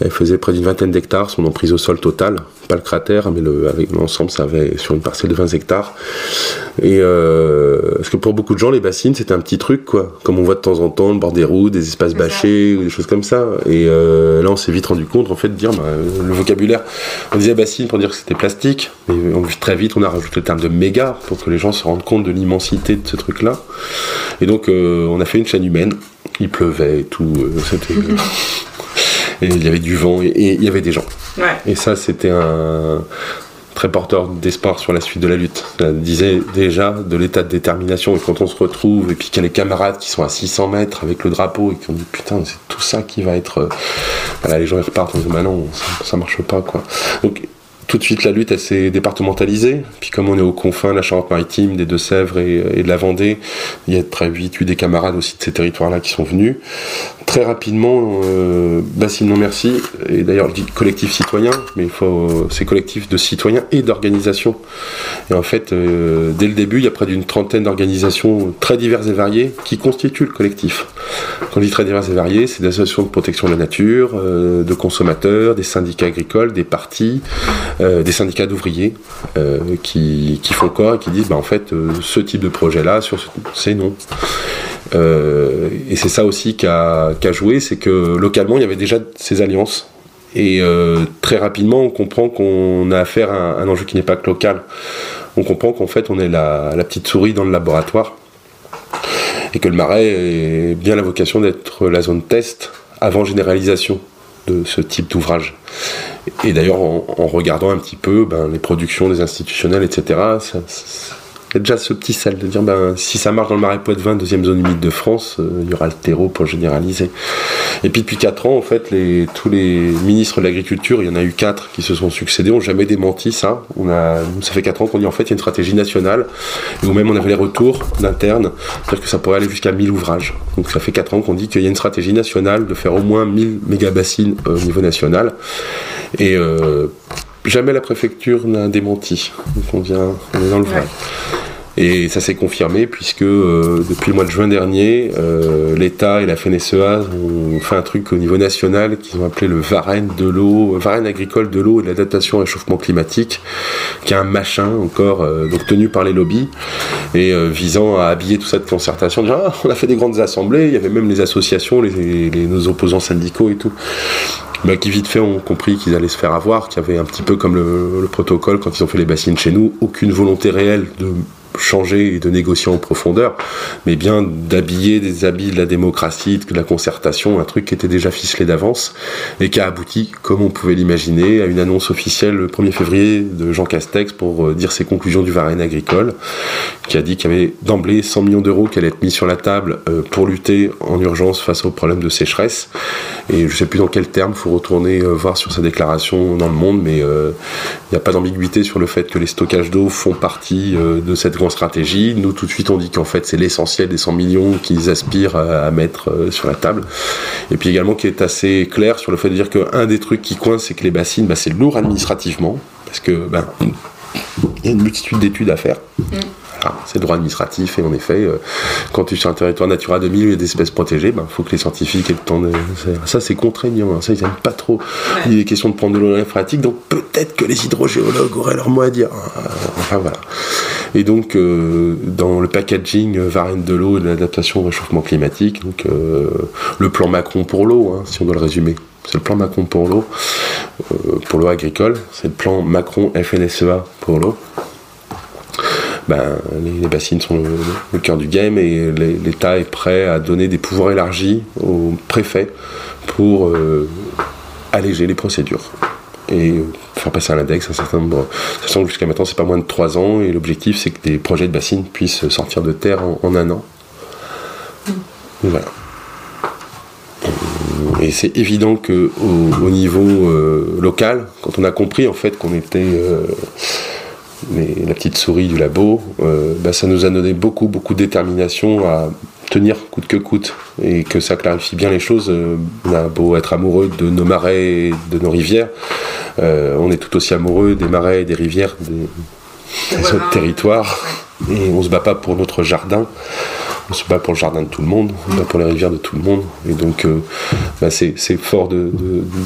elle faisait près d'une vingtaine d'hectares, son emprise au sol totale. Pas le cratère, mais le, l'ensemble, ça avait sur une parcelle de 20 hectares. Et parce que pour beaucoup de gens, les bassines, c'était un petit truc, quoi. Comme on voit de temps en temps, le bord des routes, des espaces bâchés, ou des choses comme ça. Et là, on s'est vite rendu compte, en fait, de dire, bah, le vocabulaire, on disait bassine pour dire que c'était plastique, mais on, très vite, on a rajouté le terme de méga pour que les gens se rendent compte de l'immensité de ce truc-là. Et donc, euh, on a fait une chaîne humaine. Il pleuvait et tout. euh, c'était. [LAUGHS] et il y avait du vent et- et il y avait des gens. Ouais. Et ça, c'était un très porteur d'espoir sur la suite de la lutte. Ça disait déjà de l'état de détermination. Et quand on se retrouve, et puis qu'il y a les camarades qui sont à 600 mètres avec le drapeau et qui ont dit putain, c'est tout ça qui va être. euh, Voilà, les gens ils repartent en disant bah non, ça, ça marche pas quoi. Donc tout de suite la lutte elle s'est départementalisée. Puis comme on est aux confins de la Charente-Maritime, des Deux-Sèvres et, et de la Vendée, il y a très vite eu des camarades aussi de ces territoires-là qui sont venus. Très rapidement, euh, Bassine Non Merci, et d'ailleurs je dis collectif citoyen, mais il faut c'est collectif de citoyens et d'organisations. Et en fait, euh, dès le début, il y a près d'une trentaine d'organisations très diverses et variées qui constituent le collectif. Quand je dis très diverses et variées, c'est des associations de protection de la nature, euh, de consommateurs, des syndicats agricoles, des partis, euh, des syndicats d'ouvriers qui, font corps et qui disent bah, en fait ce type de projet là sur ce- c'est non. Euh, et c'est ça aussi qu'a qu'a joué, c'est que localement il y avait déjà ces alliances. Et euh, très rapidement, on comprend qu'on a affaire à un, enjeu qui n'est pas que local. On comprend qu'en fait, on est la, petite souris dans le laboratoire. Et que le marais est bien la vocation d'être la zone test avant généralisation de ce type d'ouvrage. Et d'ailleurs, en, regardant un petit peu ben, les productions des institutionnels, etc., déjà ce petit sel de dire ben, si ça marche dans le marais Poitevin, deuxième zone humide de France, euh, il y aura le terreau pour généraliser. Et puis depuis 4 ans, en fait, les, tous les ministres de l'agriculture, il y en a eu 4 qui se sont succédés, ont jamais démenti ça. On a, ça fait 4 ans qu'on dit en fait il y a une stratégie nationale, et nous-mêmes on avait les retours d'interne, c'est-à-dire que ça pourrait aller jusqu'à 1000 ouvrages. Donc ça fait 4 ans qu'on dit qu'il y a une stratégie nationale de faire au moins 1000 mégabassines euh, au niveau national. Et euh, jamais la préfecture n'a démenti. Donc on, vient, est dans le vrai. Et ça s'est confirmé puisque euh, depuis le mois de juin dernier, euh, l'État et la FNSEA ont fait un truc au niveau national qu'ils ont appelé le Varenne de l'eau, Varenne agricole de l'eau et de l'adaptation au réchauffement climatique, qui est un machin encore euh, donc tenu par les lobbies et euh, visant à habiller tout ça de concertation. Déjà, ah, on a fait des grandes assemblées, il y avait même les associations, les, les- nos opposants syndicaux et tout. Bah, qui vite fait ont compris qu'ils allaient se faire avoir, qu'il y avait un petit peu comme le, le protocole quand ils ont fait les bassines chez nous, aucune volonté réelle de changer et de négocier en profondeur, mais bien d'habiller des habits de la démocratie, de la concertation, un truc qui était déjà ficelé d'avance et qui a abouti, comme on pouvait l'imaginer, à une annonce officielle le 1er février de Jean Castex pour euh, dire ses conclusions du Varenne agricole, qui a dit qu'il y avait d'emblée 100 millions d'euros qui allaient être mis sur la table euh, pour lutter en urgence face aux problèmes de sécheresse. Et je ne sais plus dans quel terme, il faut retourner euh, voir sur sa déclaration dans le monde, mais il n'y a pas d'ambiguïté sur le fait que les stockages d'eau font partie de cette grande stratégie. Nous, tout de suite, on dit qu'en fait, c'est l'essentiel des 100 millions qu'ils aspirent à, mettre sur la table. Et puis également, qui est assez clair sur le fait de dire qu'un des trucs qui coince, c'est que les bassines, bah, c'est lourd administrativement, parce que ben, il y a une multitude d'études à faire. Mm. c'est le droit administratif et en effet, euh, quand tu es sur un territoire Natura 2000 où il y a des espèces protégées, il ben, faut que les scientifiques aient le temps de. Ça, c'est contraignant. Hein. Ça, ils n'aiment pas trop. Il est question de prendre de l'eau phréatique, donc peut-être que les hydrogéologues auraient leur mot à dire. Enfin voilà. Et donc, euh, dans le packaging euh, Varenne de l'eau et de l'adaptation au réchauffement climatique, donc, le plan Macron pour l'eau, hein, si on doit le résumer. C'est le plan Macron pour l'eau, euh, pour l'eau agricole. C'est le plan Macron FNSEA pour l'eau. Ben, les, bassines sont le, cœur du game et l'État est prêt à donner des pouvoirs élargis aux préfets pour euh, alléger les procédures et faire passer à l'index un certain nombre. Sachant que jusqu'à maintenant, c'est pas moins de 3 ans et l'objectif, c'est que des projets de bassines puissent sortir de terre en, un an. Mm. Voilà et c'est évident que au, niveau euh, local, quand on a compris en fait qu'on était euh, la petite souris du labo, euh, bah, ça nous a donné beaucoup beaucoup de détermination à tenir coûte que coûte et que ça clarifie bien les choses. on a beau être amoureux de nos marais et de nos rivières, on est tout aussi amoureux des marais et des rivières de notre territoire et on se bat pas pour notre jardin. On se bat pour le jardin de tout le monde, on se bat pour les rivières de tout le monde. Et donc, euh, bah, c'est fort de,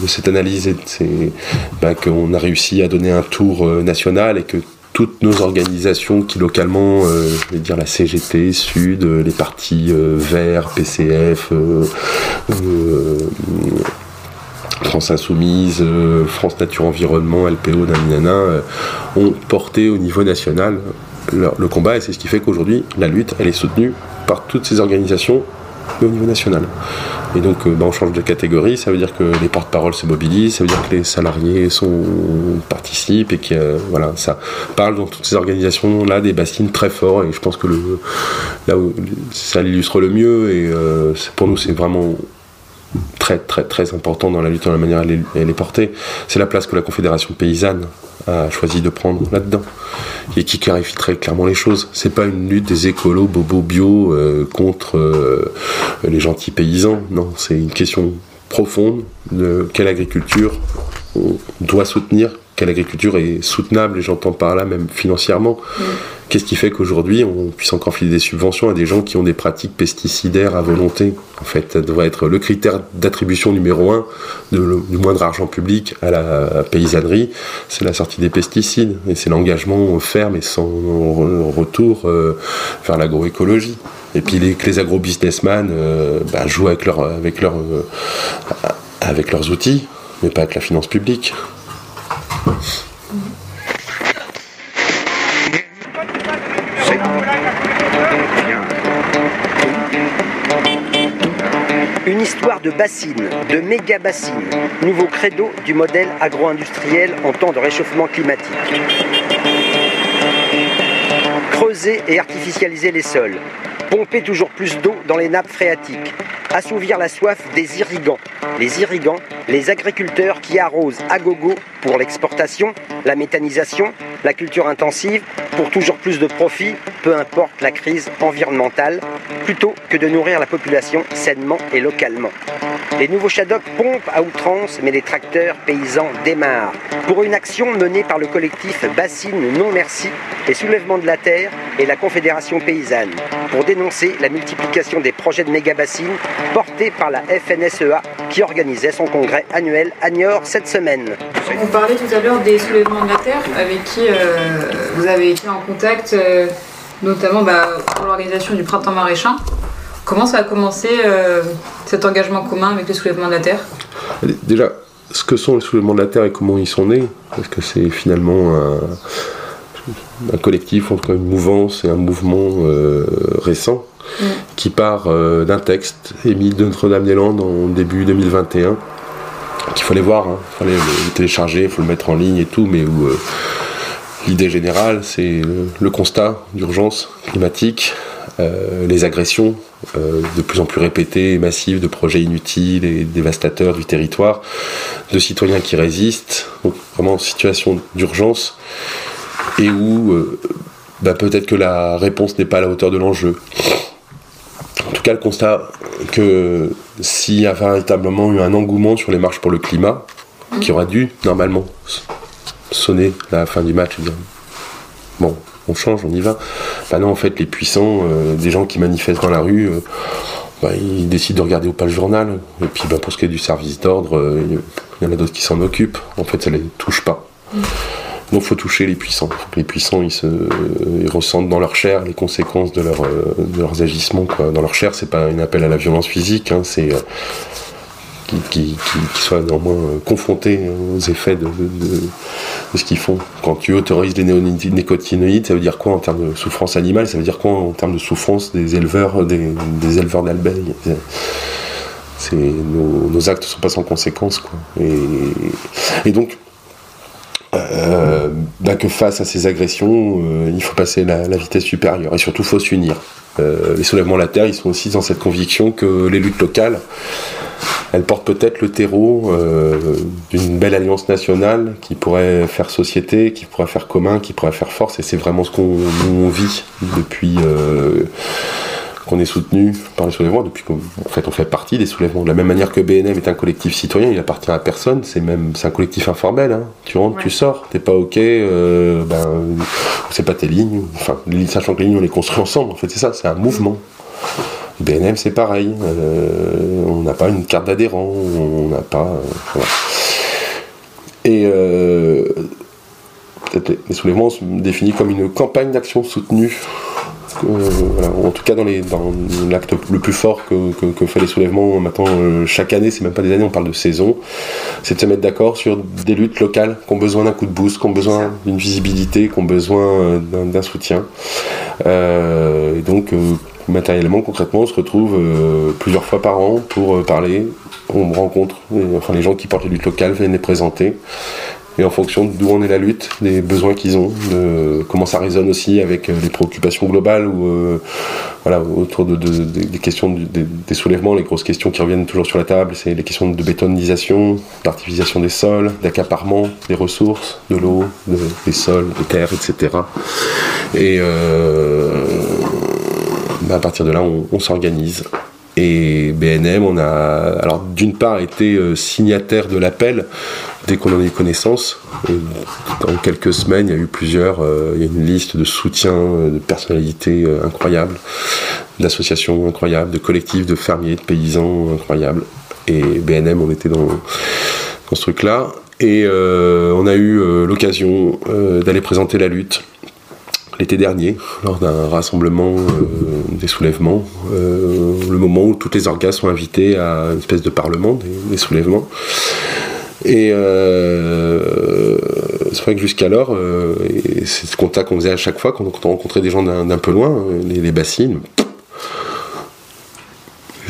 cette analyse et bah, qu'on a réussi à donner un tour euh, national et que toutes nos organisations qui localement, euh, je vais dire la CGT, Sud, les partis Verts, PCF, France Insoumise, France Nature Environnement, LPO, Naminana, ont porté au niveau national le combat. Et c'est ce qui fait qu'aujourd'hui la lutte elle est soutenue par toutes ces organisations au niveau national. Et donc, euh, bah, on change de catégorie, ça veut dire que les porte-paroles se mobilisent, ça veut dire que les salariés sont, participent et que voilà, ça parle dans toutes ces organisations-là des bassines très forts. Et je pense que le, là où ça l'illustre le mieux, et euh, pour nous, c'est vraiment très très très important dans la lutte, dans la manière elle est portée, c'est la place que la Confédération paysanne a choisi de prendre là-dedans et qui clarifie très clairement les choses. C'est pas une lutte des écolos bobo bio euh, contre euh, les gentils paysans, non, c'est une question profonde de quelle agriculture on doit soutenir, quelle agriculture est soutenable, et j'entends par là même financièrement. Mm. Qu'est-ce qui fait qu'aujourd'hui on puisse encore filer des subventions à des gens qui ont des pratiques pesticidaires à volonté? En fait, ça devrait être le critère d'attribution numéro un du moindre argent public à la paysannerie, c'est la sortie des pesticides et c'est l'engagement ferme et sans retour euh, vers l'agroécologie. Et puis les, que les agro-businessmen euh, bah, jouent avec, leur, avec, leur, euh, avec leurs outils, mais pas avec la finance publique. Une histoire de bassines, de méga bassines, nouveau credo du modèle agro-industriel en temps de réchauffement climatique. Creuser et artificialiser les sols, pomper toujours plus d'eau dans les nappes phréatiques, assouvir la soif des irrigants. Les irrigants, les agriculteurs qui arrosent à gogo pour l'exportation, la méthanisation, la culture intensive, pour toujours plus de profit, peu importe la crise environnementale, plutôt que de nourrir la population sainement et localement. Les nouveaux Shadocks pompent à outrance, mais les tracteurs paysans démarrent. Pour une action menée par le collectif Bassine Non Merci et Soulèvement de la Terre et la Confédération Paysanne, pour dénoncer la multiplication des projets de méga-bassines portés par la FNSEA qui organisait son congrès annuel à Niort cette semaine. On parlait tout à l'heure des soulèvements de la Terre, avec qui euh, vous avez été en contact, euh, notamment bah, pour l'organisation du printemps maraîchin. Comment ça a commencé euh, cet engagement commun avec les soulèvements de la Terre? Déjà, ce que sont les soulèvements de la Terre et comment ils sont nés, parce que c'est finalement un collectif, tout cas une mouvance et un mouvement euh, récent Mm. qui part euh, d'un texte émis de Notre-Dame-des-Landes en début 2021 qu'il fallait voir, il fallait le télécharger, il faut le mettre en ligne et tout, mais où euh, l'idée générale c'est le, le constat d'urgence climatique, les agressions euh, de plus en plus répétées et massives de projets inutiles et dévastateurs du territoire, de citoyens qui résistent, donc vraiment situation d'urgence et où euh, bah, peut-être que la réponse n'est pas à la hauteur de l'enjeu. En tout cas, le constat que s'il y a véritablement eu un engouement sur les marches pour le climat, qui aurait dû normalement sonner la fin du match dire bon, on change, on y va. Bah non, en fait, les puissants, euh, des gens qui manifestent dans la rue, euh, bah, ils décident de regarder ou pas le journal. Et puis, bah, pour ce qui est du service d'ordre, il y en a d'autres qui s'en occupent. En fait, ça les touche pas. Donc, faut toucher les puissants. Les puissants, ils, se, ressentent dans leur chair les conséquences de, euh, leurs agissements. Dans leur chair, c'est pas un appel à la violence physique, hein, c'est euh, qu'ils qui, qui, qui soient néanmoins euh, confrontés aux effets de, ce qu'ils font. Quand tu autorises les néonicotinoïdes, ça veut dire quoi en termes de souffrance animale? Ça veut dire quoi en termes de souffrance des éleveurs, des, éleveurs c'est nos, nos, actes sont pas sans conséquences quoi. Et donc euh, bah que face à ces agressions, euh, il faut passer la, la, vitesse supérieure et surtout faut s'unir. Euh, les soulèvements de la terre, ils sont aussi dans cette conviction que les luttes locales, elles portent peut-être le terreau d'une belle alliance nationale qui pourrait faire société, qui pourrait faire commun, qui pourrait faire force. Et c'est vraiment ce qu'on on vit depuis qu'on est soutenu par les soulèvements, depuis qu'en fait on fait partie des soulèvements. De la même manière que BNM est un collectif citoyen, il appartient à personne, c'est même c'est un collectif informel. Hein. Tu rentres, ouais. tu sors, t'es pas ok, euh, ben c'est pas tes lignes. Enfin, sachant que les lignes on les construit ensemble. En fait, c'est ça, c'est un mouvement. BNM c'est pareil, euh, on n'a pas une carte d'adhérent, on n'a pas. Euh, voilà. Et euh, les soulèvements sont définis comme une campagne d'action soutenue voilà, en tout cas dans, les, dans l'acte le plus fort que, que, que, fait les soulèvements maintenant euh, chaque année, c'est même pas des années, on parle de saison, c'est de se mettre d'accord sur des luttes locales qui ont besoin d'un coup de boost, qui ont besoin d'une visibilité, qui ont besoin euh, d'un, d'un soutien. et donc matériellement, concrètement, on se retrouve plusieurs fois par an pour parler, on rencontre, enfin les gens qui portent les luttes locales viennent les présenter et en fonction d'où en est la lutte, des besoins qu'ils ont, de comment ça résonne aussi avec les préoccupations globales ou euh, voilà autour de, de, de, des questions des, soulèvements, les grosses questions qui reviennent toujours sur la table, c'est les questions de bétonisation, d'artificialisation des sols, d'accaparement des ressources, de l'eau, de, des sols, des terres, etc. Et euh, bah à partir de là, on, on s'organise. Et BNM, on a d'une part été signataire de l'appel dès qu'on en a eu connaissance. Dans quelques semaines, il y a eu plusieurs, euh, il y a une liste de soutien de personnalités euh, incroyables, d'associations incroyables, de collectifs de fermiers, de paysans incroyables. Et BNM, on était dans, dans ce truc-là. Et euh, on a eu l'occasion d'aller présenter la lutte l'été dernier, lors d'un rassemblement euh, des soulèvements, euh, le moment où toutes les orgas sont invités à une espèce de parlement des, soulèvements. Et euh, c'est vrai que jusqu'alors, c'est ce contact qu'on faisait à chaque fois quand on rencontrait des gens d'un, peu loin, les bassines.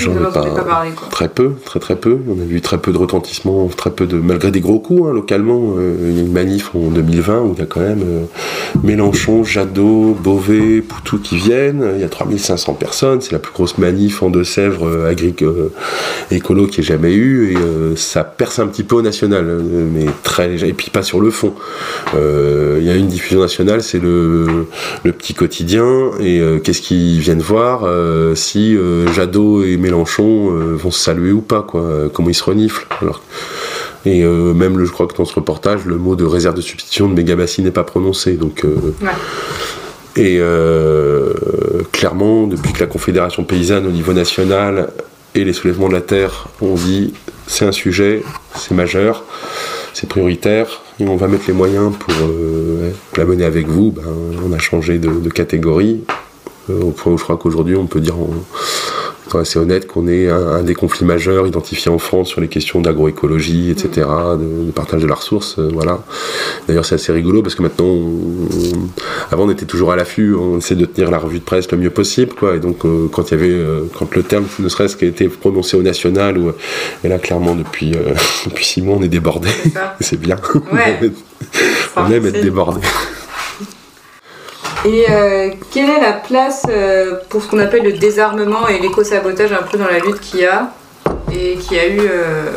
J'en ai pas, pas parlé, très peu, très très peu. On a vu très peu de retentissements, très peu de malgré des gros coups hein, localement. Euh, il y a une manif en 2020 où il y a quand même euh, Mélenchon, Jadot, Beauvais, Poutou qui viennent. Il y a 3500 personnes. C'est la plus grosse manif en Deux-Sèvres euh, agricole écolo qui ait jamais eu et euh, ça perce un petit peu au national, euh, mais très léger. Et puis pas sur le fond. Euh, il y a une diffusion nationale, c'est le, le petit quotidien et qu'est-ce qu'ils viennent voir si Jadot et Mélenchon euh, vont se saluer ou pas, quoi, euh, comment ils se reniflent. Alors, et euh, même, le, je crois que dans ce reportage, le mot de réserve de substitution de Mégabassi n'est pas prononcé. Donc, ouais. Et clairement, depuis que la Confédération paysanne au niveau national et les soulèvements de la terre ont dit c'est un sujet, c'est majeur, c'est prioritaire, et on va mettre les moyens pour ouais, la mener avec vous, ben, on a changé de, de catégorie, au point où je crois qu'aujourd'hui on peut dire en, c'est honnête qu'on est un, un, des conflits majeurs identifiés en France sur les questions d'agroécologie, etc., de, de, partage de la ressource. Euh, voilà. D'ailleurs, c'est assez rigolo parce que maintenant, on, avant, on était toujours à l'affût, on essaie de tenir la revue de presse le mieux possible, quoi. Et donc, euh, quand il y avait, euh, quand le terme, ne serait-ce qu'à été prononcé au national, ou, et là, clairement, depuis, [LAUGHS] depuis six mois, on est débordé. c'est [LAUGHS] bien. Ouais. [LAUGHS] on aime être débordé. Et euh, quelle est la place euh, pour ce qu'on appelle le désarmement et l'éco-sabotage un peu dans la lutte qu'il y a et qu'il y a eu euh,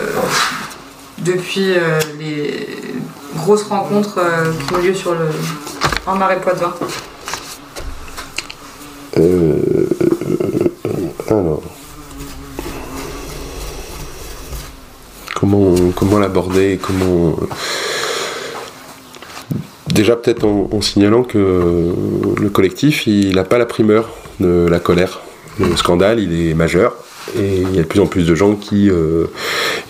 depuis les grosses rencontres qui ont lieu sur le en marais Poitevin alors. Comment, comment l'aborder Comment. Déjà, peut-être en, signalant que le collectif, il n'a pas la primeur de la colère. Le scandale, il est majeur. Et il y a de plus en plus de gens qui. Euh,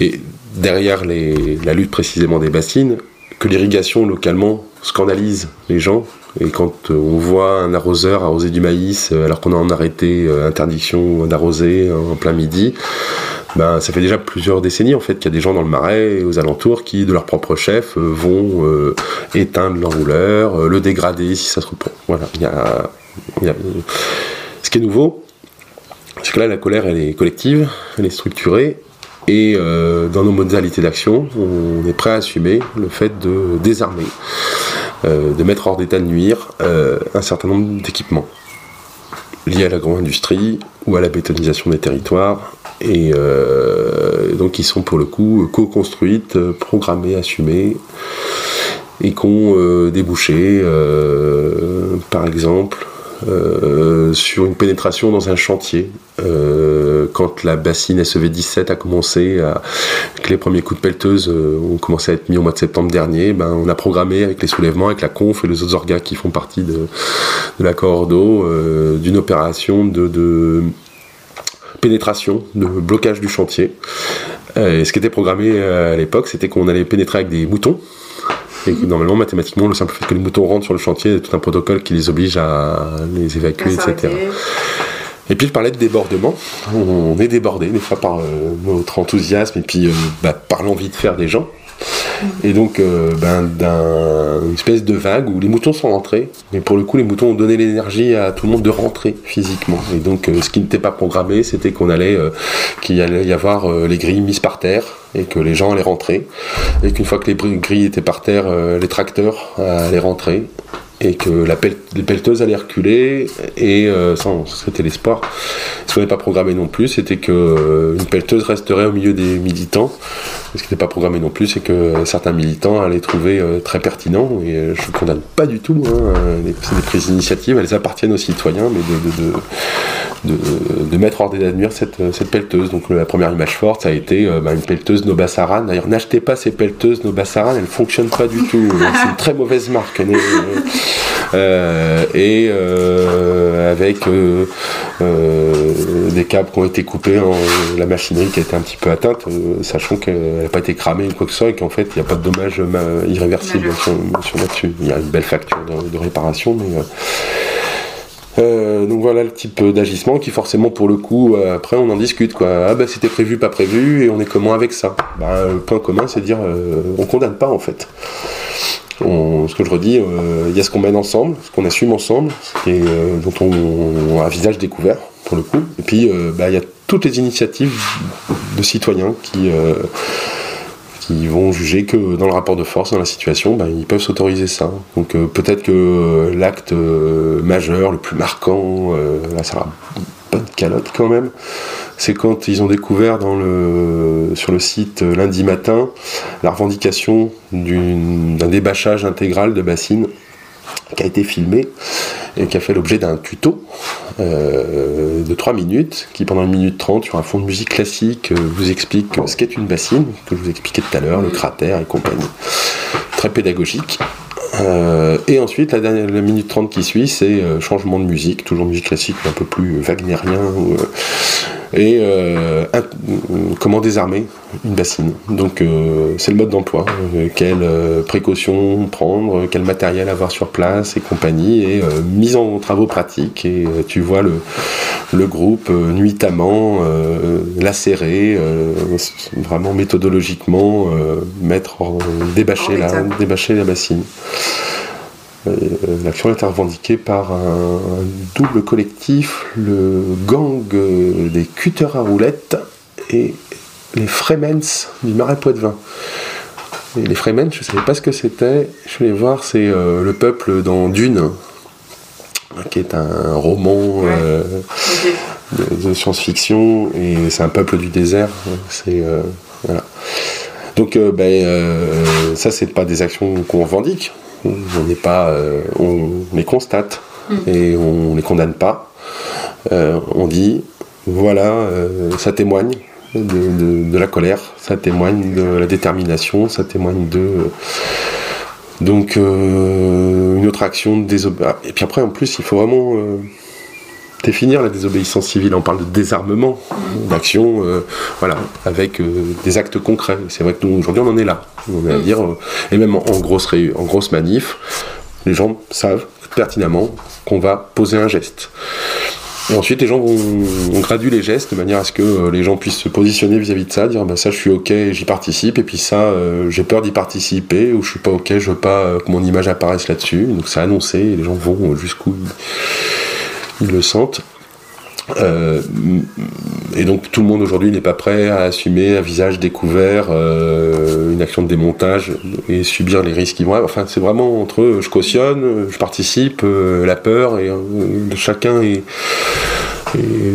et derrière la lutte précisément des bassines, que l'irrigation localement scandalise les gens. Et quand on voit un arroseur arroser du maïs alors qu'on a en arrêté euh, interdiction d'arroser en plein midi, ben, ça fait déjà plusieurs décennies en fait qu'il y a des gens dans le marais et aux alentours qui, de leur propre chef, euh, vont euh, éteindre l'enrouleur, euh, le dégrader si ça se reprend. Voilà, il y a, y a... Ce qui est nouveau, c'est que là la colère elle est collective, elle est structurée, et dans nos modalités d'action, on est prêt à assumer le fait de désarmer, de mettre hors d'état de nuire un certain nombre d'équipements liés à l'agro-industrie ou à la bétonisation des territoires, et euh, donc qui sont pour le coup co-construites, programmées, assumées, et qui ont euh, débouché, euh, par exemple, euh, sur une pénétration dans un chantier. Euh, quand la bassine SEV 17 a commencé, que les premiers coups de pelleteuse euh, ont commencé à être mis au mois de septembre dernier, ben, on a programmé avec les soulèvements, avec la conf et les autres organes qui font partie de, de la Cordo, euh, d'une opération de, pénétration, de blocage du chantier. ce qui était programmé à l'époque, c'était qu'on allait pénétrer avec des moutons. Et que normalement, mathématiquement, le simple fait que les moutons rentrent sur le chantier, il y a tout un protocole qui les oblige à les évacuer, etc. Et puis je parlais de débordement. On est débordé des fois par euh, notre enthousiasme et puis euh, bah, par l'envie de faire des gens. Et donc, euh, ben, d'une espèce de vague où les moutons sont rentrés, mais pour le coup, les moutons ont donné l'énergie à tout le monde de rentrer physiquement. Et donc, euh, ce qui n'était pas programmé, c'était qu'on allait, euh, qu'il allait y avoir les grilles mises par terre et que les gens allaient rentrer. Et qu'une fois que les grilles étaient par terre, les tracteurs allaient rentrer et que la pel les pelleteuses allaient reculer et euh, sans c'était l'espoir. Ce qu'on n'est pas programmé non plus c'était que euh, une pelleteuse resterait au milieu des militants. Ce qui n'était pas programmé non plus c'est que certains militants allaient trouver euh, très pertinent et euh, je ne condamne pas du tout hein, c'est des prises d'initiative. Elles appartiennent aux citoyens mais de, de, de, de, de mettre hors d'état de nuire cette, cette pelleteuse. Donc la première image forte ça a été euh, bah, une pelleteuse Nobasaran d'ailleurs n'achetez pas ces pelleteuses Nobasaran elles ne fonctionnent pas du tout. [LAUGHS] C'est une très mauvaise marque. Euh, et euh, avec euh, euh, des câbles qui ont été coupés, en, la machinerie qui a été un petit peu atteinte, euh, sachant qu'elle n'a pas été cramée ou quoi que ce soit, et qu'en fait il n'y a pas de dommages irréversibles sur, sur là-dessus. Il y a une belle facture de, de réparation, mais euh, donc voilà le type d'agissement qui forcément pour le coup euh, après on en discute quoi. Ah bah c'était prévu pas prévu et on est comment avec ça? Bah, le point commun c'est de dire euh, on condamne pas en fait. Ce que je redis, euh, il y a ce qu'on mène ensemble, ce qu'on assume ensemble, et euh, dont on, on, a visage découvert pour le coup. Et puis bah, il y a toutes les initiatives de citoyens qui qui vont juger que dans le rapport de force, dans la situation, ben, ils peuvent s'autoriser ça. Donc euh, peut-être que euh, l'acte euh, majeur, le plus marquant, là ça sera pas de calotte quand même, c'est quand ils ont découvert le, sur le site lundi matin la revendication d'un débâchage intégral de bassines qui a été filmé et qui a fait l'objet d'un tuto euh, de 3 minutes qui pendant 1 minute 30 sur un fond de musique classique euh, vous explique ce qu'est une bassine que je vous expliquais tout à l'heure, le cratère et compagnie. Très pédagogique. Euh, et ensuite, la, dernière, minute 30 qui suit, c'est euh, changement de musique, toujours musique classique, un peu plus wagnérien, ou, et euh, un- comment désarmer une bassine. Donc euh, c'est le mode d'emploi, euh, quelles précautions prendre, quel matériel avoir sur place et compagnie, et mise en travaux pratiques. Et tu vois le, le groupe nuitamment lacéré, vraiment méthodologiquement mettre en- débâcher, la, débâcher la bassine. Euh, L'action est revendiquée par un, un double collectif, le gang des cutters à roulettes et les Fremens du Marais Poitevin. Et les Fremens, je ne savais pas ce que c'était. Je suis allé voir, c'est euh, le peuple dans Dune, qui est un roman euh, de, de science-fiction et c'est un peuple du désert. C'est euh, voilà. Donc ben, ça c'est pas des actions qu'on revendique. On n'est pas, euh, on les constate et on les condamne pas. Euh, on dit voilà, euh, ça témoigne de, de- de la colère, ça témoigne de la détermination, ça témoigne de donc une autre action de désobéissance. Et puis après en plus il faut vraiment définir la désobéissance civile. On parle de désarmement, d'action, euh, voilà, avec euh, des actes concrets. C'est vrai que nous, aujourd'hui, on en est là. On est à dire, euh, et même en, en grosse, en grosse manif, les gens savent pertinemment qu'on va poser un geste. Et ensuite, les gens vont, on gradue les gestes de manière à ce que les gens puissent se positionner vis-à-vis de ça, dire bah, ça je suis ok, j'y participe, et puis ça euh, j'ai peur d'y participer, ou je suis pas ok, je veux pas que mon image apparaisse là-dessus. Donc c'est annoncé, et les gens vont jusqu'où ils, le sentent. Euh, et donc tout le monde aujourd'hui n'est pas prêt à assumer un visage découvert, euh, une action de démontage et subir les risques qui vont. Enfin, c'est vraiment entre eux, je cautionne, je participe, euh, la peur, et chacun est,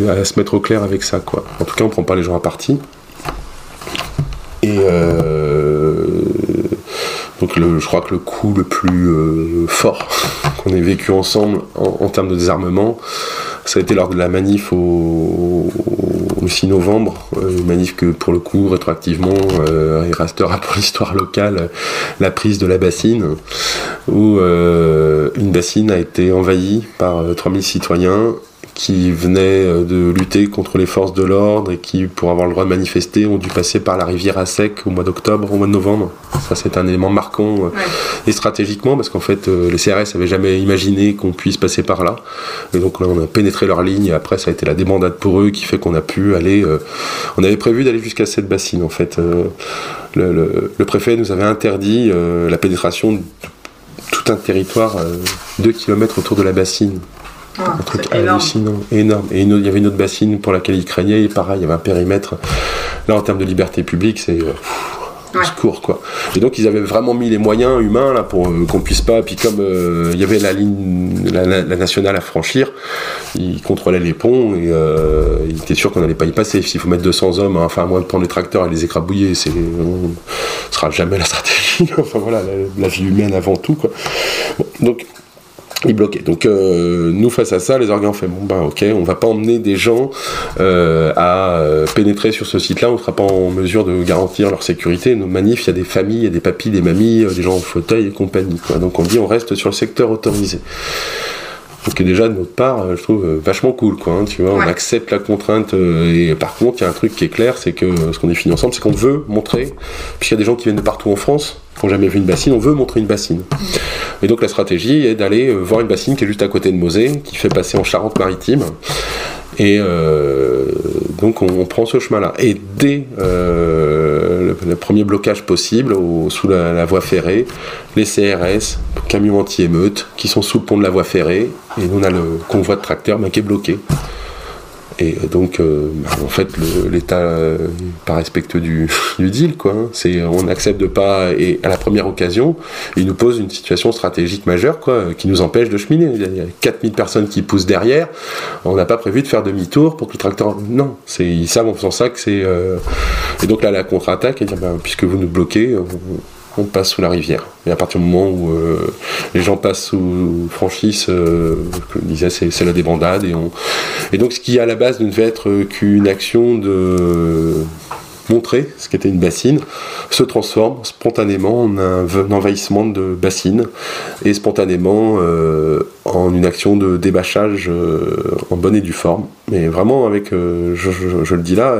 à se mettre au clair avec ça. Quoi. En tout cas, on prend pas les gens à partie. Et donc le, je crois que le coup le plus fort [LAUGHS] qu'on ait vécu ensemble en, termes de désarmement, ça a été lors de la manif au, au 6 novembre, euh, une manif que pour le coup rétroactivement euh, il restera pour l'histoire locale la prise de la bassine, où euh, une bassine a été envahie par euh, 3000 citoyens qui venaient euh, de lutter contre les forces de l'ordre et qui, pour avoir le droit de manifester, ont dû passer par la rivière à sec au mois d'octobre, au mois de novembre. Ça, c'est un élément marquant euh, Ouais. et stratégiquement parce qu'en fait, euh, les CRS avaient jamais imaginé qu'on puisse passer par là. Et donc là, on a pénétré leur ligne et après, ça a été la débandade pour eux qui fait qu'on a pu aller. euh, on avait prévu d'aller jusqu'à cette bassine en fait. Euh, le, le- le préfet nous avait interdit euh, la pénétration de tout un territoire, 2 km autour de la bassine. Ah, Un truc hallucinant, énorme. Et autre- il y avait une autre bassine pour laquelle il craignait, et pareil, il y avait un périmètre. Là, en termes de liberté publique, c'est. euh, Ouais. secours, quoi. Et donc, ils avaient vraiment mis les moyens humains là pour euh, qu'on puisse pas. Puis, comme euh, il y avait la ligne, la, nationale à franchir, ils contrôlaient les ponts et euh, il était sûr qu'on n'allait pas y passer. S'il faut mettre 200 hommes, hein, enfin, à moins de prendre les tracteurs et les écrabouiller, c'est, on sera jamais la stratégie. [LAUGHS] enfin, voilà, la, la vie humaine avant tout, quoi. Bon, donc, il bloquait. Donc euh, nous face à ça, les organes ont fait bon ben ok, on va pas emmener des gens euh, à euh, pénétrer sur ce site-là, on sera pas en mesure de garantir leur sécurité. Nos manifs, il y a des familles, il y a des papis, des mamies, euh, des gens en fauteuil et compagnie. Quoi. Donc on dit on reste sur le secteur autorisé. Donc déjà de notre part, euh, je trouve euh, vachement cool, quoi. hein, tu vois, on accepte la contrainte. euh, et par contre, il y a un truc qui est clair, c'est que ce qu'on définit ensemble, c'est qu'on veut montrer, puisqu'il y a des gens qui viennent de partout en France, qui n'ont jamais vu une bassine, on veut montrer une bassine. Et donc la stratégie est d'aller voir une bassine qui est juste à côté de Mosée, qui fait passer en Charente-Maritime. Et euh, donc on, on prend ce chemin-là. Et dès euh, le, le premier blocage possible, au- sous la, la voie ferrée, les CRS, camions anti-émeute, qui sont sous le pont de la voie ferrée, et on a le convoi de tracteurs qui est bloqué. Et donc, euh, bah, en fait, l'État euh, pas respectueux [LAUGHS] du, deal, quoi. hein. C'est, on n'accepte pas, et à la première occasion, il nous pose une situation stratégique majeure, quoi, euh, qui nous empêche de cheminer. Il y a- il y a 4000 personnes qui poussent derrière. On n'a pas prévu de faire demi-tour pour que le tracteur. Non, ils savent en faisant ça que c'est. Et donc là, la contre-attaque, et dire, ben, puisque vous nous bloquez, on passe sous la rivière. Et à partir du moment où euh, les gens passent sous franchissent, euh, disais, c'est, la débandade. Et, on... et donc, ce qui à la base ne devait être qu'une action de montrer ce qu'était une bassine, se transforme spontanément en un, envahissement de bassine et spontanément euh, en une action de débâchage en bonne et due forme. Mais vraiment avec, je, le dis là,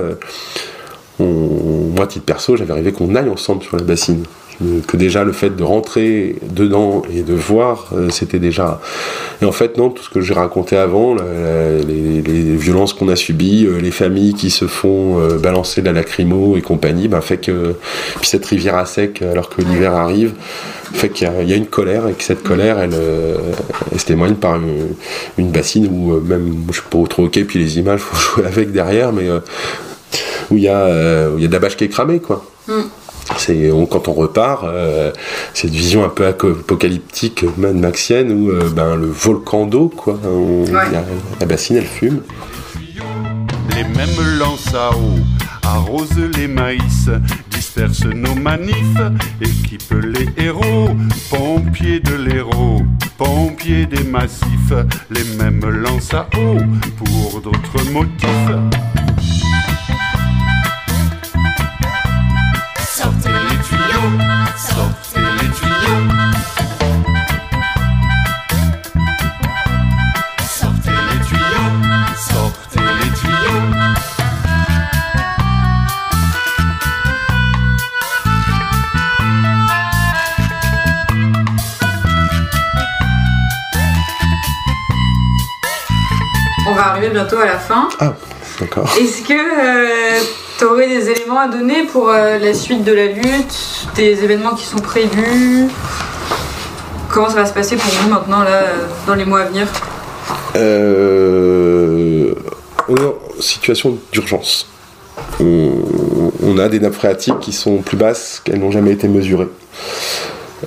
moi titre perso, j'avais rêvé qu'on aille ensemble sur la bassine. Que déjà le fait de rentrer dedans et de voir, euh, c'était déjà. Et en fait, non, tout ce que j'ai raconté avant, les, violences qu'on a subies, euh, les familles qui se font euh, balancer de la lacrymo et compagnie, ben, fait que. Puis cette rivière à sec, alors que l'hiver arrive, fait qu'il y, a- une colère et que cette colère, elle, se témoigne par une, bassine où même, je suis pas trop ok, puis les images, [LAUGHS] faut jouer avec derrière, mais où il y, a, où y a de la bâche qui est cramée, quoi. Mm. C'est, on- quand on repart, euh, cette vision un peu apocalyptique, Mad Maxienne, où euh, ben, le volcan d'eau, quoi. on- il y a- la bassine, elle fume. Les mêmes lances à eau arrosent les maïs, dispersent nos manifs, équipent les héros, pompiers de l'héros, pompiers des massifs, les mêmes lances à eau pour d'autres motifs. Bientôt à la fin. Ah, d'accord. Est-ce que tu aurais des éléments à donner pour euh, la suite de la lutte, des événements qui sont prévus? Comment ça va se passer pour vous maintenant, là, euh, dans les mois à venir? Euh, on est en situation d'urgence. On, on a des nappes phréatiques qui sont plus basses qu'elles n'ont jamais été mesurées.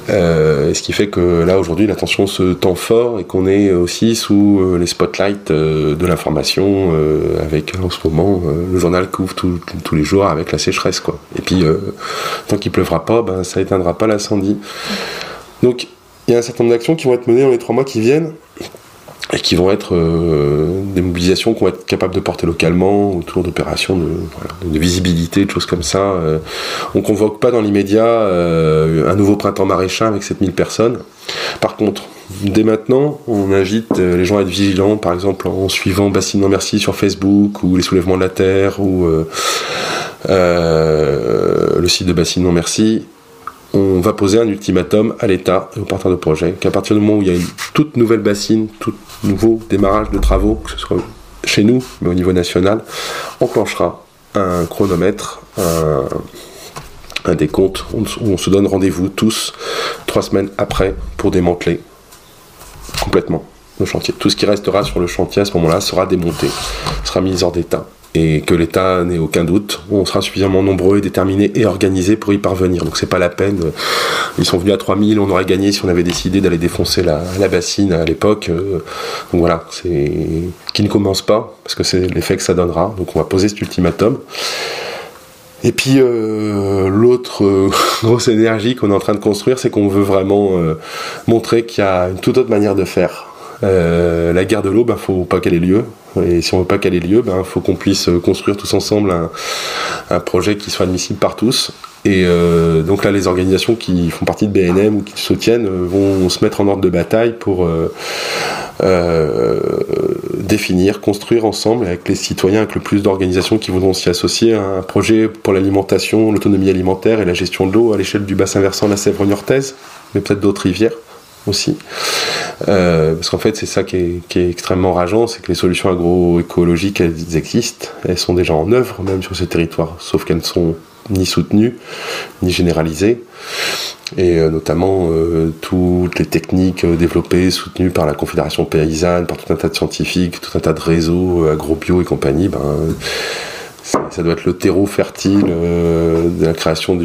Euh, ce qui fait que là aujourd'hui la tension se tend fort et qu'on est aussi sous euh, les spotlights euh, de l'information avec en ce moment le journal couvre tous les jours avec la sécheresse quoi. Et puis tant qu'il pleuvra pas, ben, ça éteindra pas l'incendie. Donc il y a un certain nombre d'actions qui vont être menées dans les trois mois qui viennent et qui vont être euh, des mobilisations qu'on va être capable de porter localement autour d'opérations de, visibilité, de choses comme ça. Euh, on convoque pas dans l'immédiat euh, un nouveau printemps maraîchin avec 7000 personnes. Par contre, dès maintenant, on invite euh, les gens à être vigilants, par exemple en suivant Bassine Non Merci sur Facebook ou les soulèvements de la Terre ou le site de Bassine Non Merci on va poser un ultimatum à l'État et aux de projet qu'à partir du moment où il y a une toute nouvelle bassine, tout nouveau démarrage de travaux, que ce soit chez nous, mais au niveau national, on enclenchera un chronomètre, un, un décompte, où on se donne rendez-vous tous trois semaines après pour démanteler complètement le chantier. Tout ce qui restera sur le chantier à ce moment-là sera démonté, sera mis hors d'état. Et que l'État n'ait aucun doute, on sera suffisamment nombreux et déterminés et organisés pour y parvenir. Donc c'est pas la peine. Ils sont venus à 3000, on aurait gagné si on avait décidé d'aller défoncer la, bassine à l'époque. Euh, Donc voilà, c'est qui ne commence pas, parce que c'est l'effet que ça donnera. Donc on va poser cet ultimatum. Et puis euh, l'autre euh, [LAUGHS] grosse énergie qu'on est en train de construire, c'est qu'on veut vraiment euh, montrer qu'il y a une toute autre manière de faire. Euh, la guerre de l'eau, ben, faut pas qu'elle ait lieu. Et si on veut pas qu'elle ait lieu, ben, faut qu'on puisse euh, construire tous ensemble un, projet qui soit admissible par tous. Et euh, donc là, les organisations qui font partie de BNM ou qui soutiennent vont se mettre en ordre de bataille pour définir, construire ensemble avec les citoyens, avec le plus d'organisations qui voudront s'y associer, un projet pour l'alimentation, l'autonomie alimentaire et la gestion de l'eau à l'échelle du bassin versant de la Sèvre niortaise, mais peut-être d'autres rivières aussi. Euh, parce qu'en fait, c'est ça qui est, extrêmement rageant, c'est que les solutions agroécologiques, elles existent, elles sont déjà en œuvre même sur ce territoire, sauf qu'elles ne sont ni soutenues, ni généralisées. Et euh, notamment euh, toutes les techniques développées, soutenues par la Confédération paysanne, par tout un tas de scientifiques, tout un tas de réseaux agrobio et compagnie, ben, ça doit être le terreau fertile de la création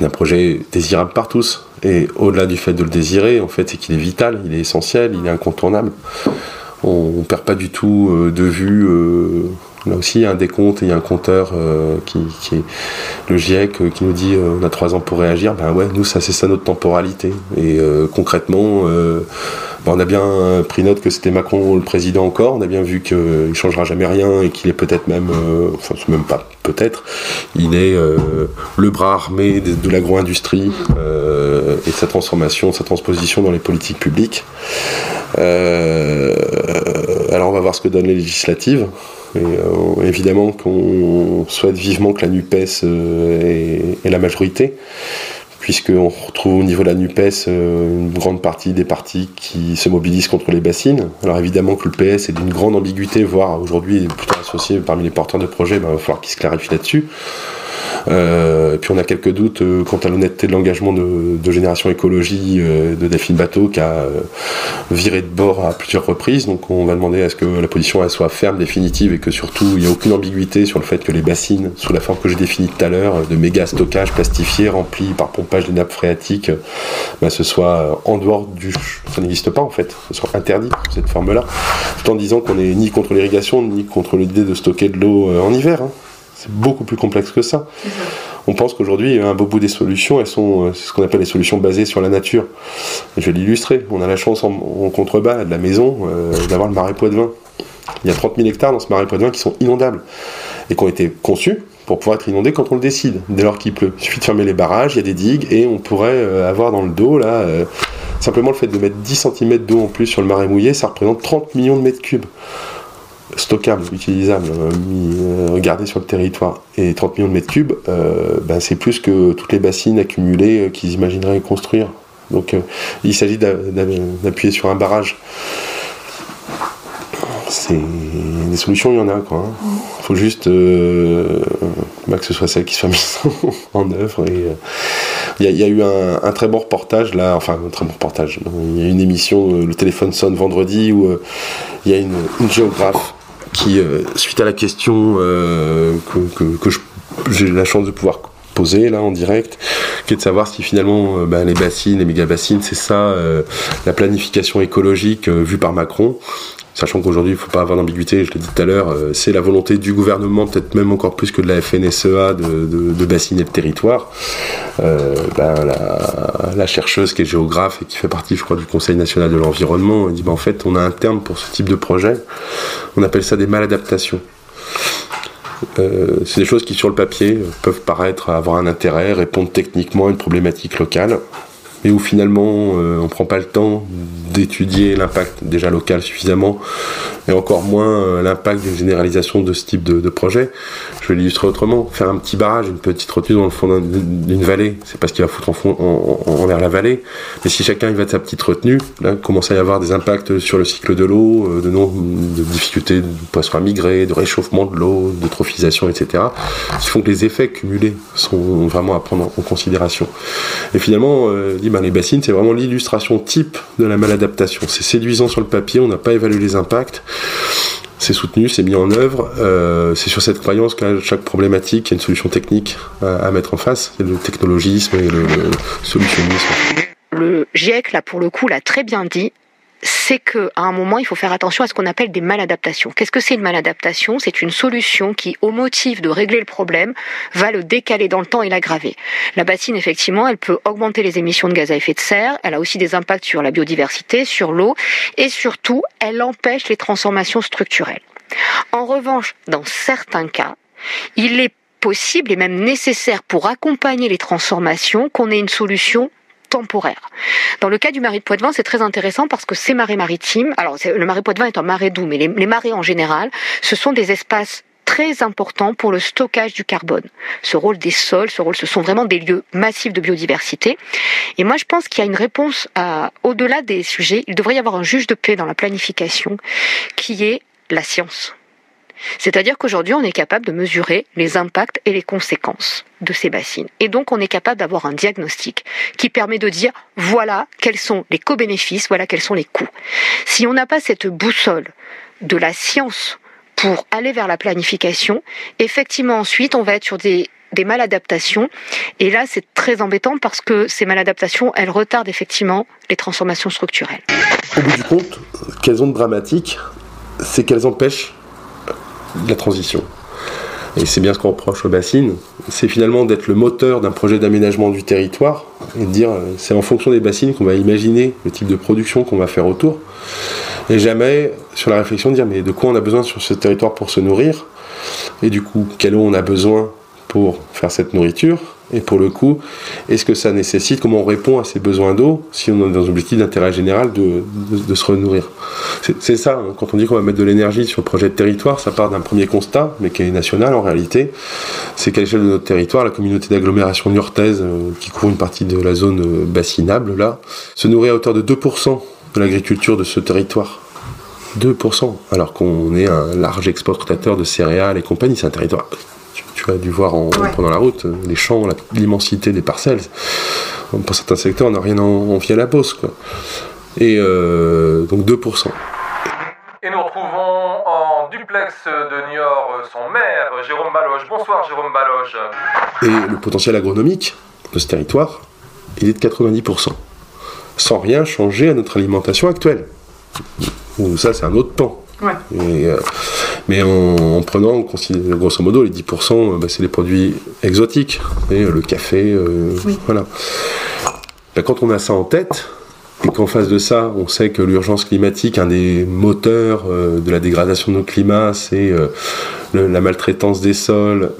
d'un projet désirable par tous. Et au-delà du fait de le désirer, en fait, c'est qu'il est vital, il est essentiel, il est incontournable. On ne perd pas du tout euh, de vue euh, Là aussi, il y a un décompte, il y a un compteur euh, qui, est le GIEC qui nous dit on a trois ans pour réagir. Ben ouais, nous, ça c'est ça notre temporalité. Et concrètement, ben, on a bien pris note que c'était Macron le président encore. On a bien vu qu'il ne changera jamais rien et qu'il est peut-être même, enfin, même pas peut-être, il est le bras armé de, l'agro-industrie et de sa transformation, sa transposition dans les politiques publiques. alors on va voir ce que donnent les législatives. Et, euh, évidemment qu'on souhaite vivement que la NUPES euh, ait, la majorité, puisqu'on retrouve au niveau de la NUPES euh, une grande partie des partis qui se mobilisent contre les bassines. Alors évidemment que le PS est d'une grande ambiguïté, voire aujourd'hui plutôt associé parmi les porteurs de projets, ben, il va falloir qu'il se clarifie là-dessus. Euh, et puis on a quelques doutes euh, quant à l'honnêteté de l'engagement de, Génération Écologie euh, de Delphine Bateau qui a viré de bord à plusieurs reprises. Donc on va demander à ce que la position soit ferme, définitive et que surtout il n'y ait aucune ambiguïté sur le fait que les bassines, sous la forme que j'ai définie tout à l'heure, de méga stockage plastifié remplis par pompage des nappes phréatiques, bah, ce soit en dehors du. Ça n'existe pas en fait, ce soit interdit cette forme-là. Tout en disant qu'on n'est ni contre l'irrigation ni contre l'idée de stocker de l'eau en hiver. Hein. C'est beaucoup plus complexe que ça. On pense qu'aujourd'hui, un beau bout des solutions, elles sont euh, ce qu'on appelle les solutions basées sur la nature. je vais l'illustrer. On a la chance en, contrebas de la maison euh, d'avoir le marais Poitevin. Il y a 30 000 hectares dans ce marais Poitevin qui sont inondables et qui ont été conçus pour pouvoir être inondés quand on le décide, dès lors qu'il pleut. Il suffit de fermer les barrages, il y a des digues et on pourrait euh, avoir dans le dos là. simplement le fait de mettre 10 cm d'eau en plus sur le marais mouillé, ça représente 30 millions de mètres cubes stockable, utilisable, euh, euh, gardé sur le territoire, et 30 millions de mètres cubes, euh, ben, c'est plus que toutes les bassines accumulées qu'ils imagineraient construire. Donc il s'agit d'appuyer sur un barrage. C'est des solutions, il y en a quoi. Il hein. faut juste bah, que ce soit celle qui soit mise [LAUGHS] en œuvre. il y, a eu un, très bon reportage là, enfin un très bon reportage. Il y a une émission, le téléphone sonne vendredi où il y a une géographe qui, euh, suite à la question euh, que, j'ai la chance de pouvoir poser là en direct, qui est de savoir si finalement euh, bah, les bassines, les méga bassines, c'est ça la planification écologique vue par Macron, sachant qu'aujourd'hui, il ne faut pas avoir d'ambiguïté, je l'ai dit tout à l'heure, euh, c'est la volonté du gouvernement, peut-être même encore plus que de la FNSEA, de, bassiner le territoire. Euh, ben, la, chercheuse qui est géographe et qui fait partie, je crois, du Conseil national de l'environnement, dit ben, en fait, on a un terme pour ce type de projet, on appelle ça des maladaptations. Euh, c'est des choses qui, sur le papier, peuvent paraître avoir un intérêt, répondre techniquement à une problématique locale mais où finalement euh, on ne prend pas le temps d'étudier l'impact déjà local suffisamment, et encore moins euh, l'impact d'une généralisation de ce type de, projet. Je vais l'illustrer autrement. Faire un petit barrage, une petite retenue dans le fond d'une vallée, c'est pas ce qu'il va foutre en fond, envers la vallée. Mais si chacun y va de sa petite retenue, là commence à y avoir des impacts sur le cycle de l'eau, euh, de, de difficultés de poissons à migrer, de réchauffement de l'eau, de trophisation, etc. Qui font que les effets cumulés sont vraiment à prendre en considération. Et finalement, ben, les bassines, c'est vraiment l'illustration type de la maladaptation. C'est séduisant sur le papier, on n'a pas évalué les impacts. C'est soutenu, c'est mis en œuvre. Euh, c'est sur cette croyance qu'à chaque problématique, il y a une solution technique à, mettre en face. C'est le technologisme et le, le solutionnisme. Le GIEC, là, pour le coup, l'a très bien dit c'est qu'à un moment, il faut faire attention à ce qu'on appelle des maladaptations. Qu'est-ce que c'est une maladaptation? C'est une solution qui, au motif de régler le problème, va le décaler dans le temps et l'aggraver. La bassine, effectivement, elle peut augmenter les émissions de gaz à effet de serre, elle a aussi des impacts sur la biodiversité, sur l'eau, et surtout, elle empêche les transformations structurelles. En revanche, dans certains cas, il est possible et même nécessaire pour accompagner les transformations qu'on ait une solution temporaire. Dans le cas du marais de Poitevin, c'est très intéressant parce que ces marais maritimes, alors le marais Poitevin est un marais doux, mais les, les marais en général, ce sont des espaces très importants pour le stockage du carbone. Ce rôle des sols, ce rôle, ce sont vraiment des lieux massifs de biodiversité. Et moi, je pense qu'il y a une réponse au-delà des sujets. Il devrait y avoir un juge de paix dans la planification qui est la science. C'est-à-dire qu'aujourd'hui, on est capable de mesurer les impacts et les conséquences de ces bassines. Et donc, on est capable d'avoir un diagnostic qui permet de dire, voilà quels sont les co-bénéfices, voilà quels sont les coûts. Si on n'a pas cette boussole de la science pour aller vers la planification, effectivement, ensuite, on va être sur des maladaptations. Et là, c'est très embêtant parce que ces maladaptations, elles retardent effectivement les transformations structurelles. Au bout du compte, qu'elles ont de dramatique, c'est qu'elles empêchent la transition. Et c'est bien ce qu'on reproche aux bassines, c'est finalement d'être le moteur d'un projet d'aménagement du territoire et de dire euh, c'est en fonction des bassines qu'on va imaginer le type de production qu'on va faire autour. Et jamais sur la réflexion de dire mais de quoi on a besoin sur ce territoire pour se nourrir? Et du coup quelle eau on a besoin pour faire cette nourriture? Et pour le coup, est-ce que ça nécessite, comment on répond à ces besoins d'eau si on est dans un objectif d'intérêt général de, se renourrir C'est ça, hein. quand on dit qu'on va mettre de l'énergie sur le projet de territoire, ça part d'un premier constat, mais qui est national en réalité. C'est qu'à l'échelle de notre territoire, la communauté d'agglomération niortaise, euh, qui couvre une partie de la zone euh, bassinable, là, se nourrit à hauteur de 2% de l'agriculture de ce territoire. 2%, alors qu'on est un large exportateur de céréales et compagnie. C'est un territoire tu as dû voir en, pendant la route, les champs, l'immensité des parcelles. Pour certains secteurs, on n'a rien envie à la bosse. Quoi. Et euh, donc 2%. Et nous retrouvons en duplex de Niort son maire, Jérôme Baloche. Bonsoir Jérôme Baloche. Et le potentiel agronomique de ce territoire, il est de 90%. Sans rien changer à notre alimentation actuelle. Ça, c'est un autre pan. Euh, mais en, prenant, grosso modo, les 10%, euh, bah, c'est les produits exotiques. Et, le café, euh, voilà. Bah, quand on a ça en tête, et qu'en face de ça, on sait que l'urgence climatique, un des moteurs de la dégradation de nos climats, c'est la maltraitance des sols,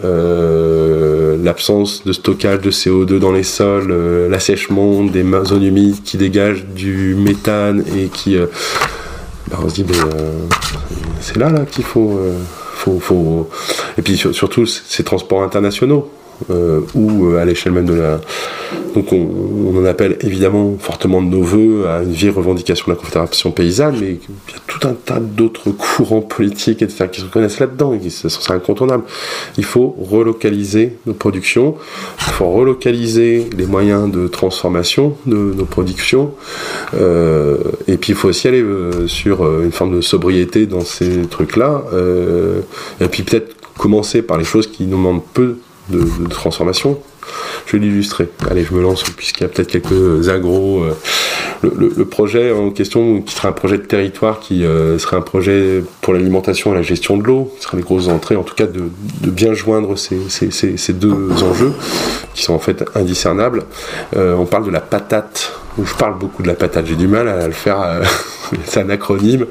l'absence de stockage de CO2 dans les sols, l'assèchement des zones humides qui dégagent du méthane et qui bah, on se dit, euh, c'est là, qu'il euh, faut, faut, Et puis surtout, ces transports internationaux. Euh, ou à l'échelle même de la. Donc on, en appelle évidemment fortement de nos voeux à une vieille revendication de la Confédération paysanne, mais il y a tout un tas d'autres courants politiques etc., qui se reconnaissent là-dedans et qui sont incontournables. Il faut relocaliser nos productions, il faut relocaliser les moyens de transformation de nos productions, euh, et puis il faut aussi aller euh, sur une forme de sobriété dans ces trucs-là, et puis peut-être commencer par les choses qui nous demandent peu de, transformation. Je vais l'illustrer. Allez, je me lance puisqu'il y a peut-être quelques agros. Euh, le, projet en question, qui serait un projet de territoire, qui euh, serait un projet pour l'alimentation et la gestion de l'eau, ce serait les grosses entrées, en tout cas de, bien joindre ces, deux enjeux, qui sont en fait indiscernables. Euh, on parle de la patate, je parle beaucoup de la patate, j'ai du mal à le faire, [LAUGHS] c'est un acronyme.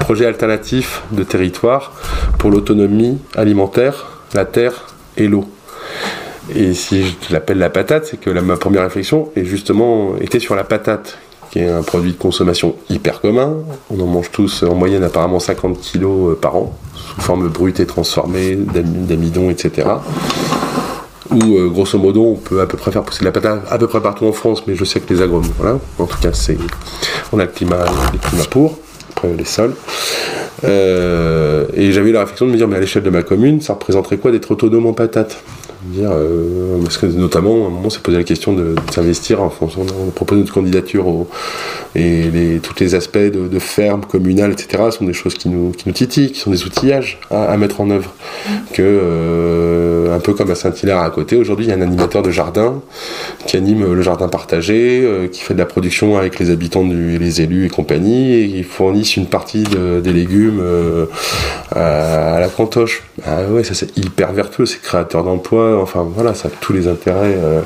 Projet alternatif de territoire pour l'autonomie alimentaire, la terre et l'eau. Et si je l'appelle la patate, c'est que ma première réflexion est justement était sur la patate, qui est un produit de consommation hyper commun. On en mange tous en moyenne apparemment 50 kg euh, par an, sous forme brute et transformée, d'amidon, etc. Ou euh, grosso modo, on peut à peu près faire pousser de la patate à peu près partout en France, mais je sais que les agronomes, voilà. En tout cas, on a le climat, les climats pour, après les sols. Euh, et j'avais eu la réflexion de me dire, mais à l'échelle de ma commune, ça représenterait quoi d'être autonome en patates dire, euh, parce que notamment, à un moment, s'est posé la question de, s'investir. En France, on, a proposé notre candidature et les, tous les aspects de, ferme communale, etc., sont des choses qui nous, qui nous titillent, qui sont des outillages à, mettre en œuvre. Que, euh, un peu comme à Saint-Hilaire à côté, aujourd'hui, il y a un animateur de jardin qui anime le jardin partagé, euh, qui fait de la production avec les habitants, du, les élus et compagnie, et qui fournissent une partie des légumes à, à, la cantoche. Ah ouais, ça c'est hyper vertueux, c'est créateur d'emplois enfin voilà, ça a tous les intérêts. Euh.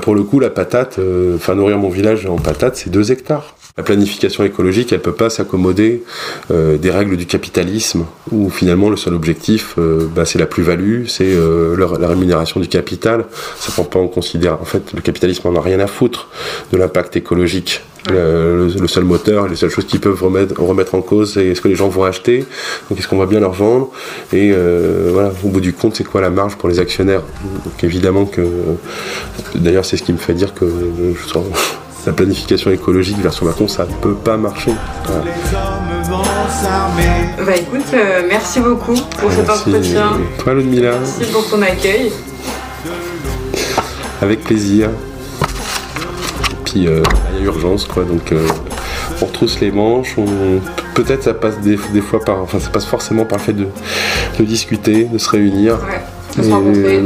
pour le coup, la patate, euh, enfin nourrir mon village en patate, c'est 2 hectares. La planification écologique, elle peut pas s'accommoder euh, des règles du capitalisme, où finalement le seul objectif, bah, c'est la plus-value, c'est la rémunération du capital. Ça prend pas en considération. En fait, le capitalisme en a rien à foutre de l'impact écologique. Le, seul moteur, les seules choses qui peuvent remettre, remettre en cause, c'est ce que les gens vont acheter, donc est-ce qu'on va bien leur vendre, et euh, voilà, au bout du compte, c'est quoi la marge pour les actionnaires? Donc évidemment que, d'ailleurs, c'est ce qui me fait dire que la planification écologique version Macron, ça ne peut pas marcher. Bah écoute, euh, merci beaucoup pour cet entretien. Toi, Ludmilla. Merci pour ton accueil. Avec plaisir. Euh, il y a urgence quoi. Donc euh, on retrousse les manches. Peut-être ça passe des, fois par, enfin ça passe forcément par le fait de, discuter, de se réunir. De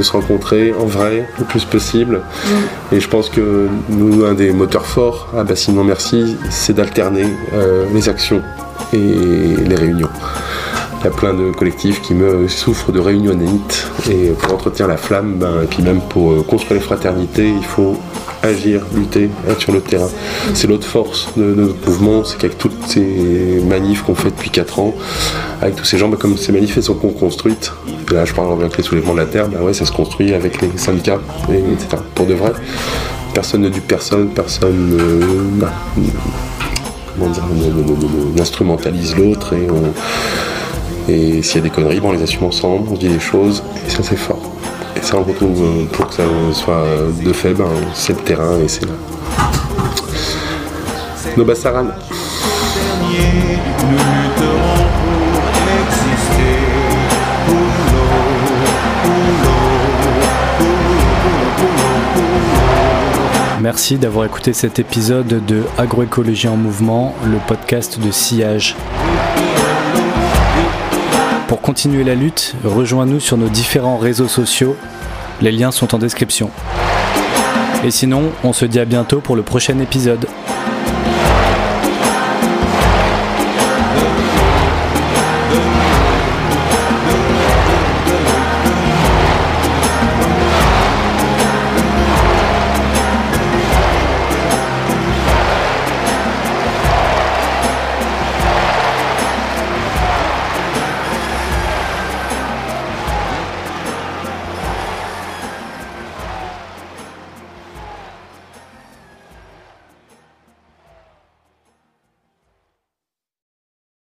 se, rencontrer. en vrai le plus possible. Mm. Et je pense que nous, un des moteurs forts à Bassinement Merci, c'est d'alterner euh, les actions et les réunions. Il y a plein de collectifs qui me souffrent de réunionnite et pour entretenir la flamme, ben, et puis même pour euh, construire les fraternités, il faut agir, lutter, être sur le terrain. C'est l'autre force de, notre mouvement, c'est qu'avec toutes ces manifs qu'on fait depuis 4 ans, avec tous ces gens, ben, comme ces manifs elles sont construites, là je parle avec les soulèvements de la terre, ben ouais, ça se construit avec les syndicats, et, etc. Pour de vrai, personne ne dupe personne, personne euh, ben, n'instrumentalise l'autre et on, et s'il y a des conneries, bon, on les assume ensemble, on dit des choses, et ça c'est fort. Et ça on retrouve, euh, pour que ça soit de fait, ben, c'est le terrain et c'est là. L'eau. Merci d'avoir écouté cet épisode de Agroécologie en mouvement, le podcast de Sillage. Pour continuer la lutte, rejoins-nous sur nos différents réseaux sociaux. Les liens sont en description. Et sinon, on se dit à bientôt pour le prochain épisode.